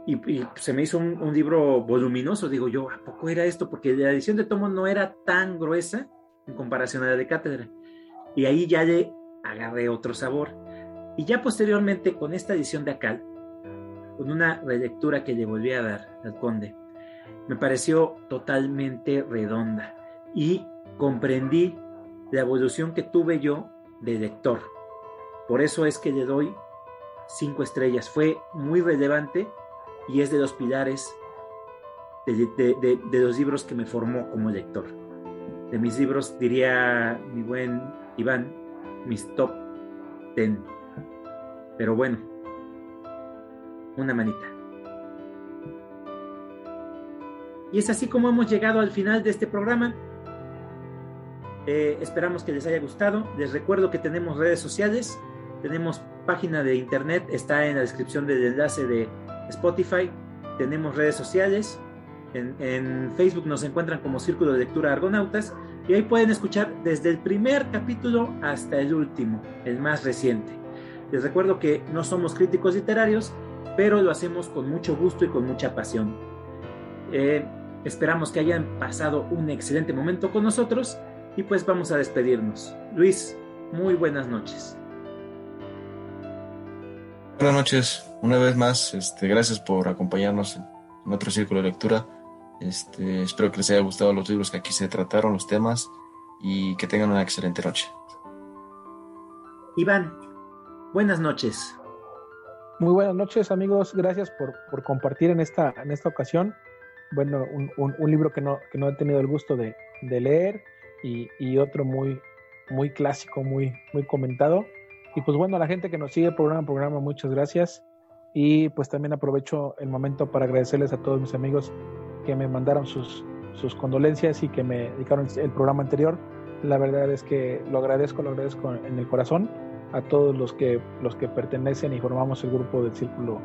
y, se me hizo un, libro voluminoso. Digo yo, ¿a poco era esto? Porque la edición de tomo no era tan gruesa en comparación a la de cátedra. Y ahí ya le agarré otro sabor. Y ya posteriormente, con esta edición de Acal, con una relectura que le volví a dar al conde, me pareció totalmente redonda y comprendí la evolución que tuve yo de lector. Por eso es que le doy cinco estrellas. Fue muy relevante y es de los pilares de, los libros que me formó como lector. De mis libros, diría mi buen Iván, mis top ten. Pero bueno, una manita. Y es así como hemos llegado al final de este programa. Eh, esperamos que les haya gustado. Les recuerdo que tenemos redes sociales. Tenemos página de internet, está en la descripción del enlace de Spotify. Tenemos redes sociales. En, Facebook nos encuentran como Círculo de Lectura Argonautas. Y ahí pueden escuchar desde el primer capítulo hasta el último, el más reciente. Les recuerdo que no somos críticos literarios, pero lo hacemos con mucho gusto y con mucha pasión. Eh, Esperamos que hayan pasado un excelente momento con nosotros y pues vamos a despedirnos. Luis, muy buenas noches. Buenas noches, una vez más, este, gracias por acompañarnos en otro círculo de lectura. Este, espero que les haya gustado los libros que aquí se trataron, los temas, y que tengan una excelente noche. Iván, buenas noches. Muy buenas noches, amigos. Gracias por, por compartir en esta, en esta ocasión bueno, un, un, libro que no, que no he tenido el gusto de, de leer y, y, otro muy, muy clásico, muy, muy comentado. Y pues bueno, a la gente que nos sigue programa programa, muchas gracias. Y pues también aprovecho el momento para agradecerles a todos mis amigos que me mandaron sus, sus condolencias y que me dedicaron el programa anterior. La verdad es que lo agradezco, lo agradezco en el corazón a todos los que, los que pertenecen y formamos el grupo del Círculo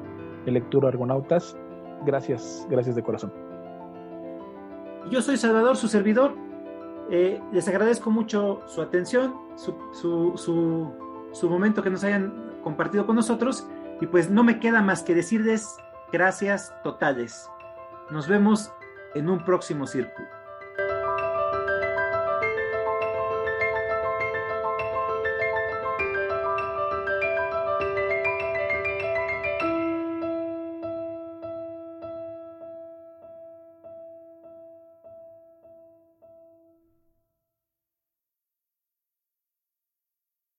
de Lectura Argonautas. Gracias, gracias de corazón. Yo soy Salvador, su servidor. Eh, les agradezco mucho su atención, su, momento que nos hayan compartido con nosotros. Y pues no me queda más que decirles gracias totales. Nos vemos en un próximo círculo.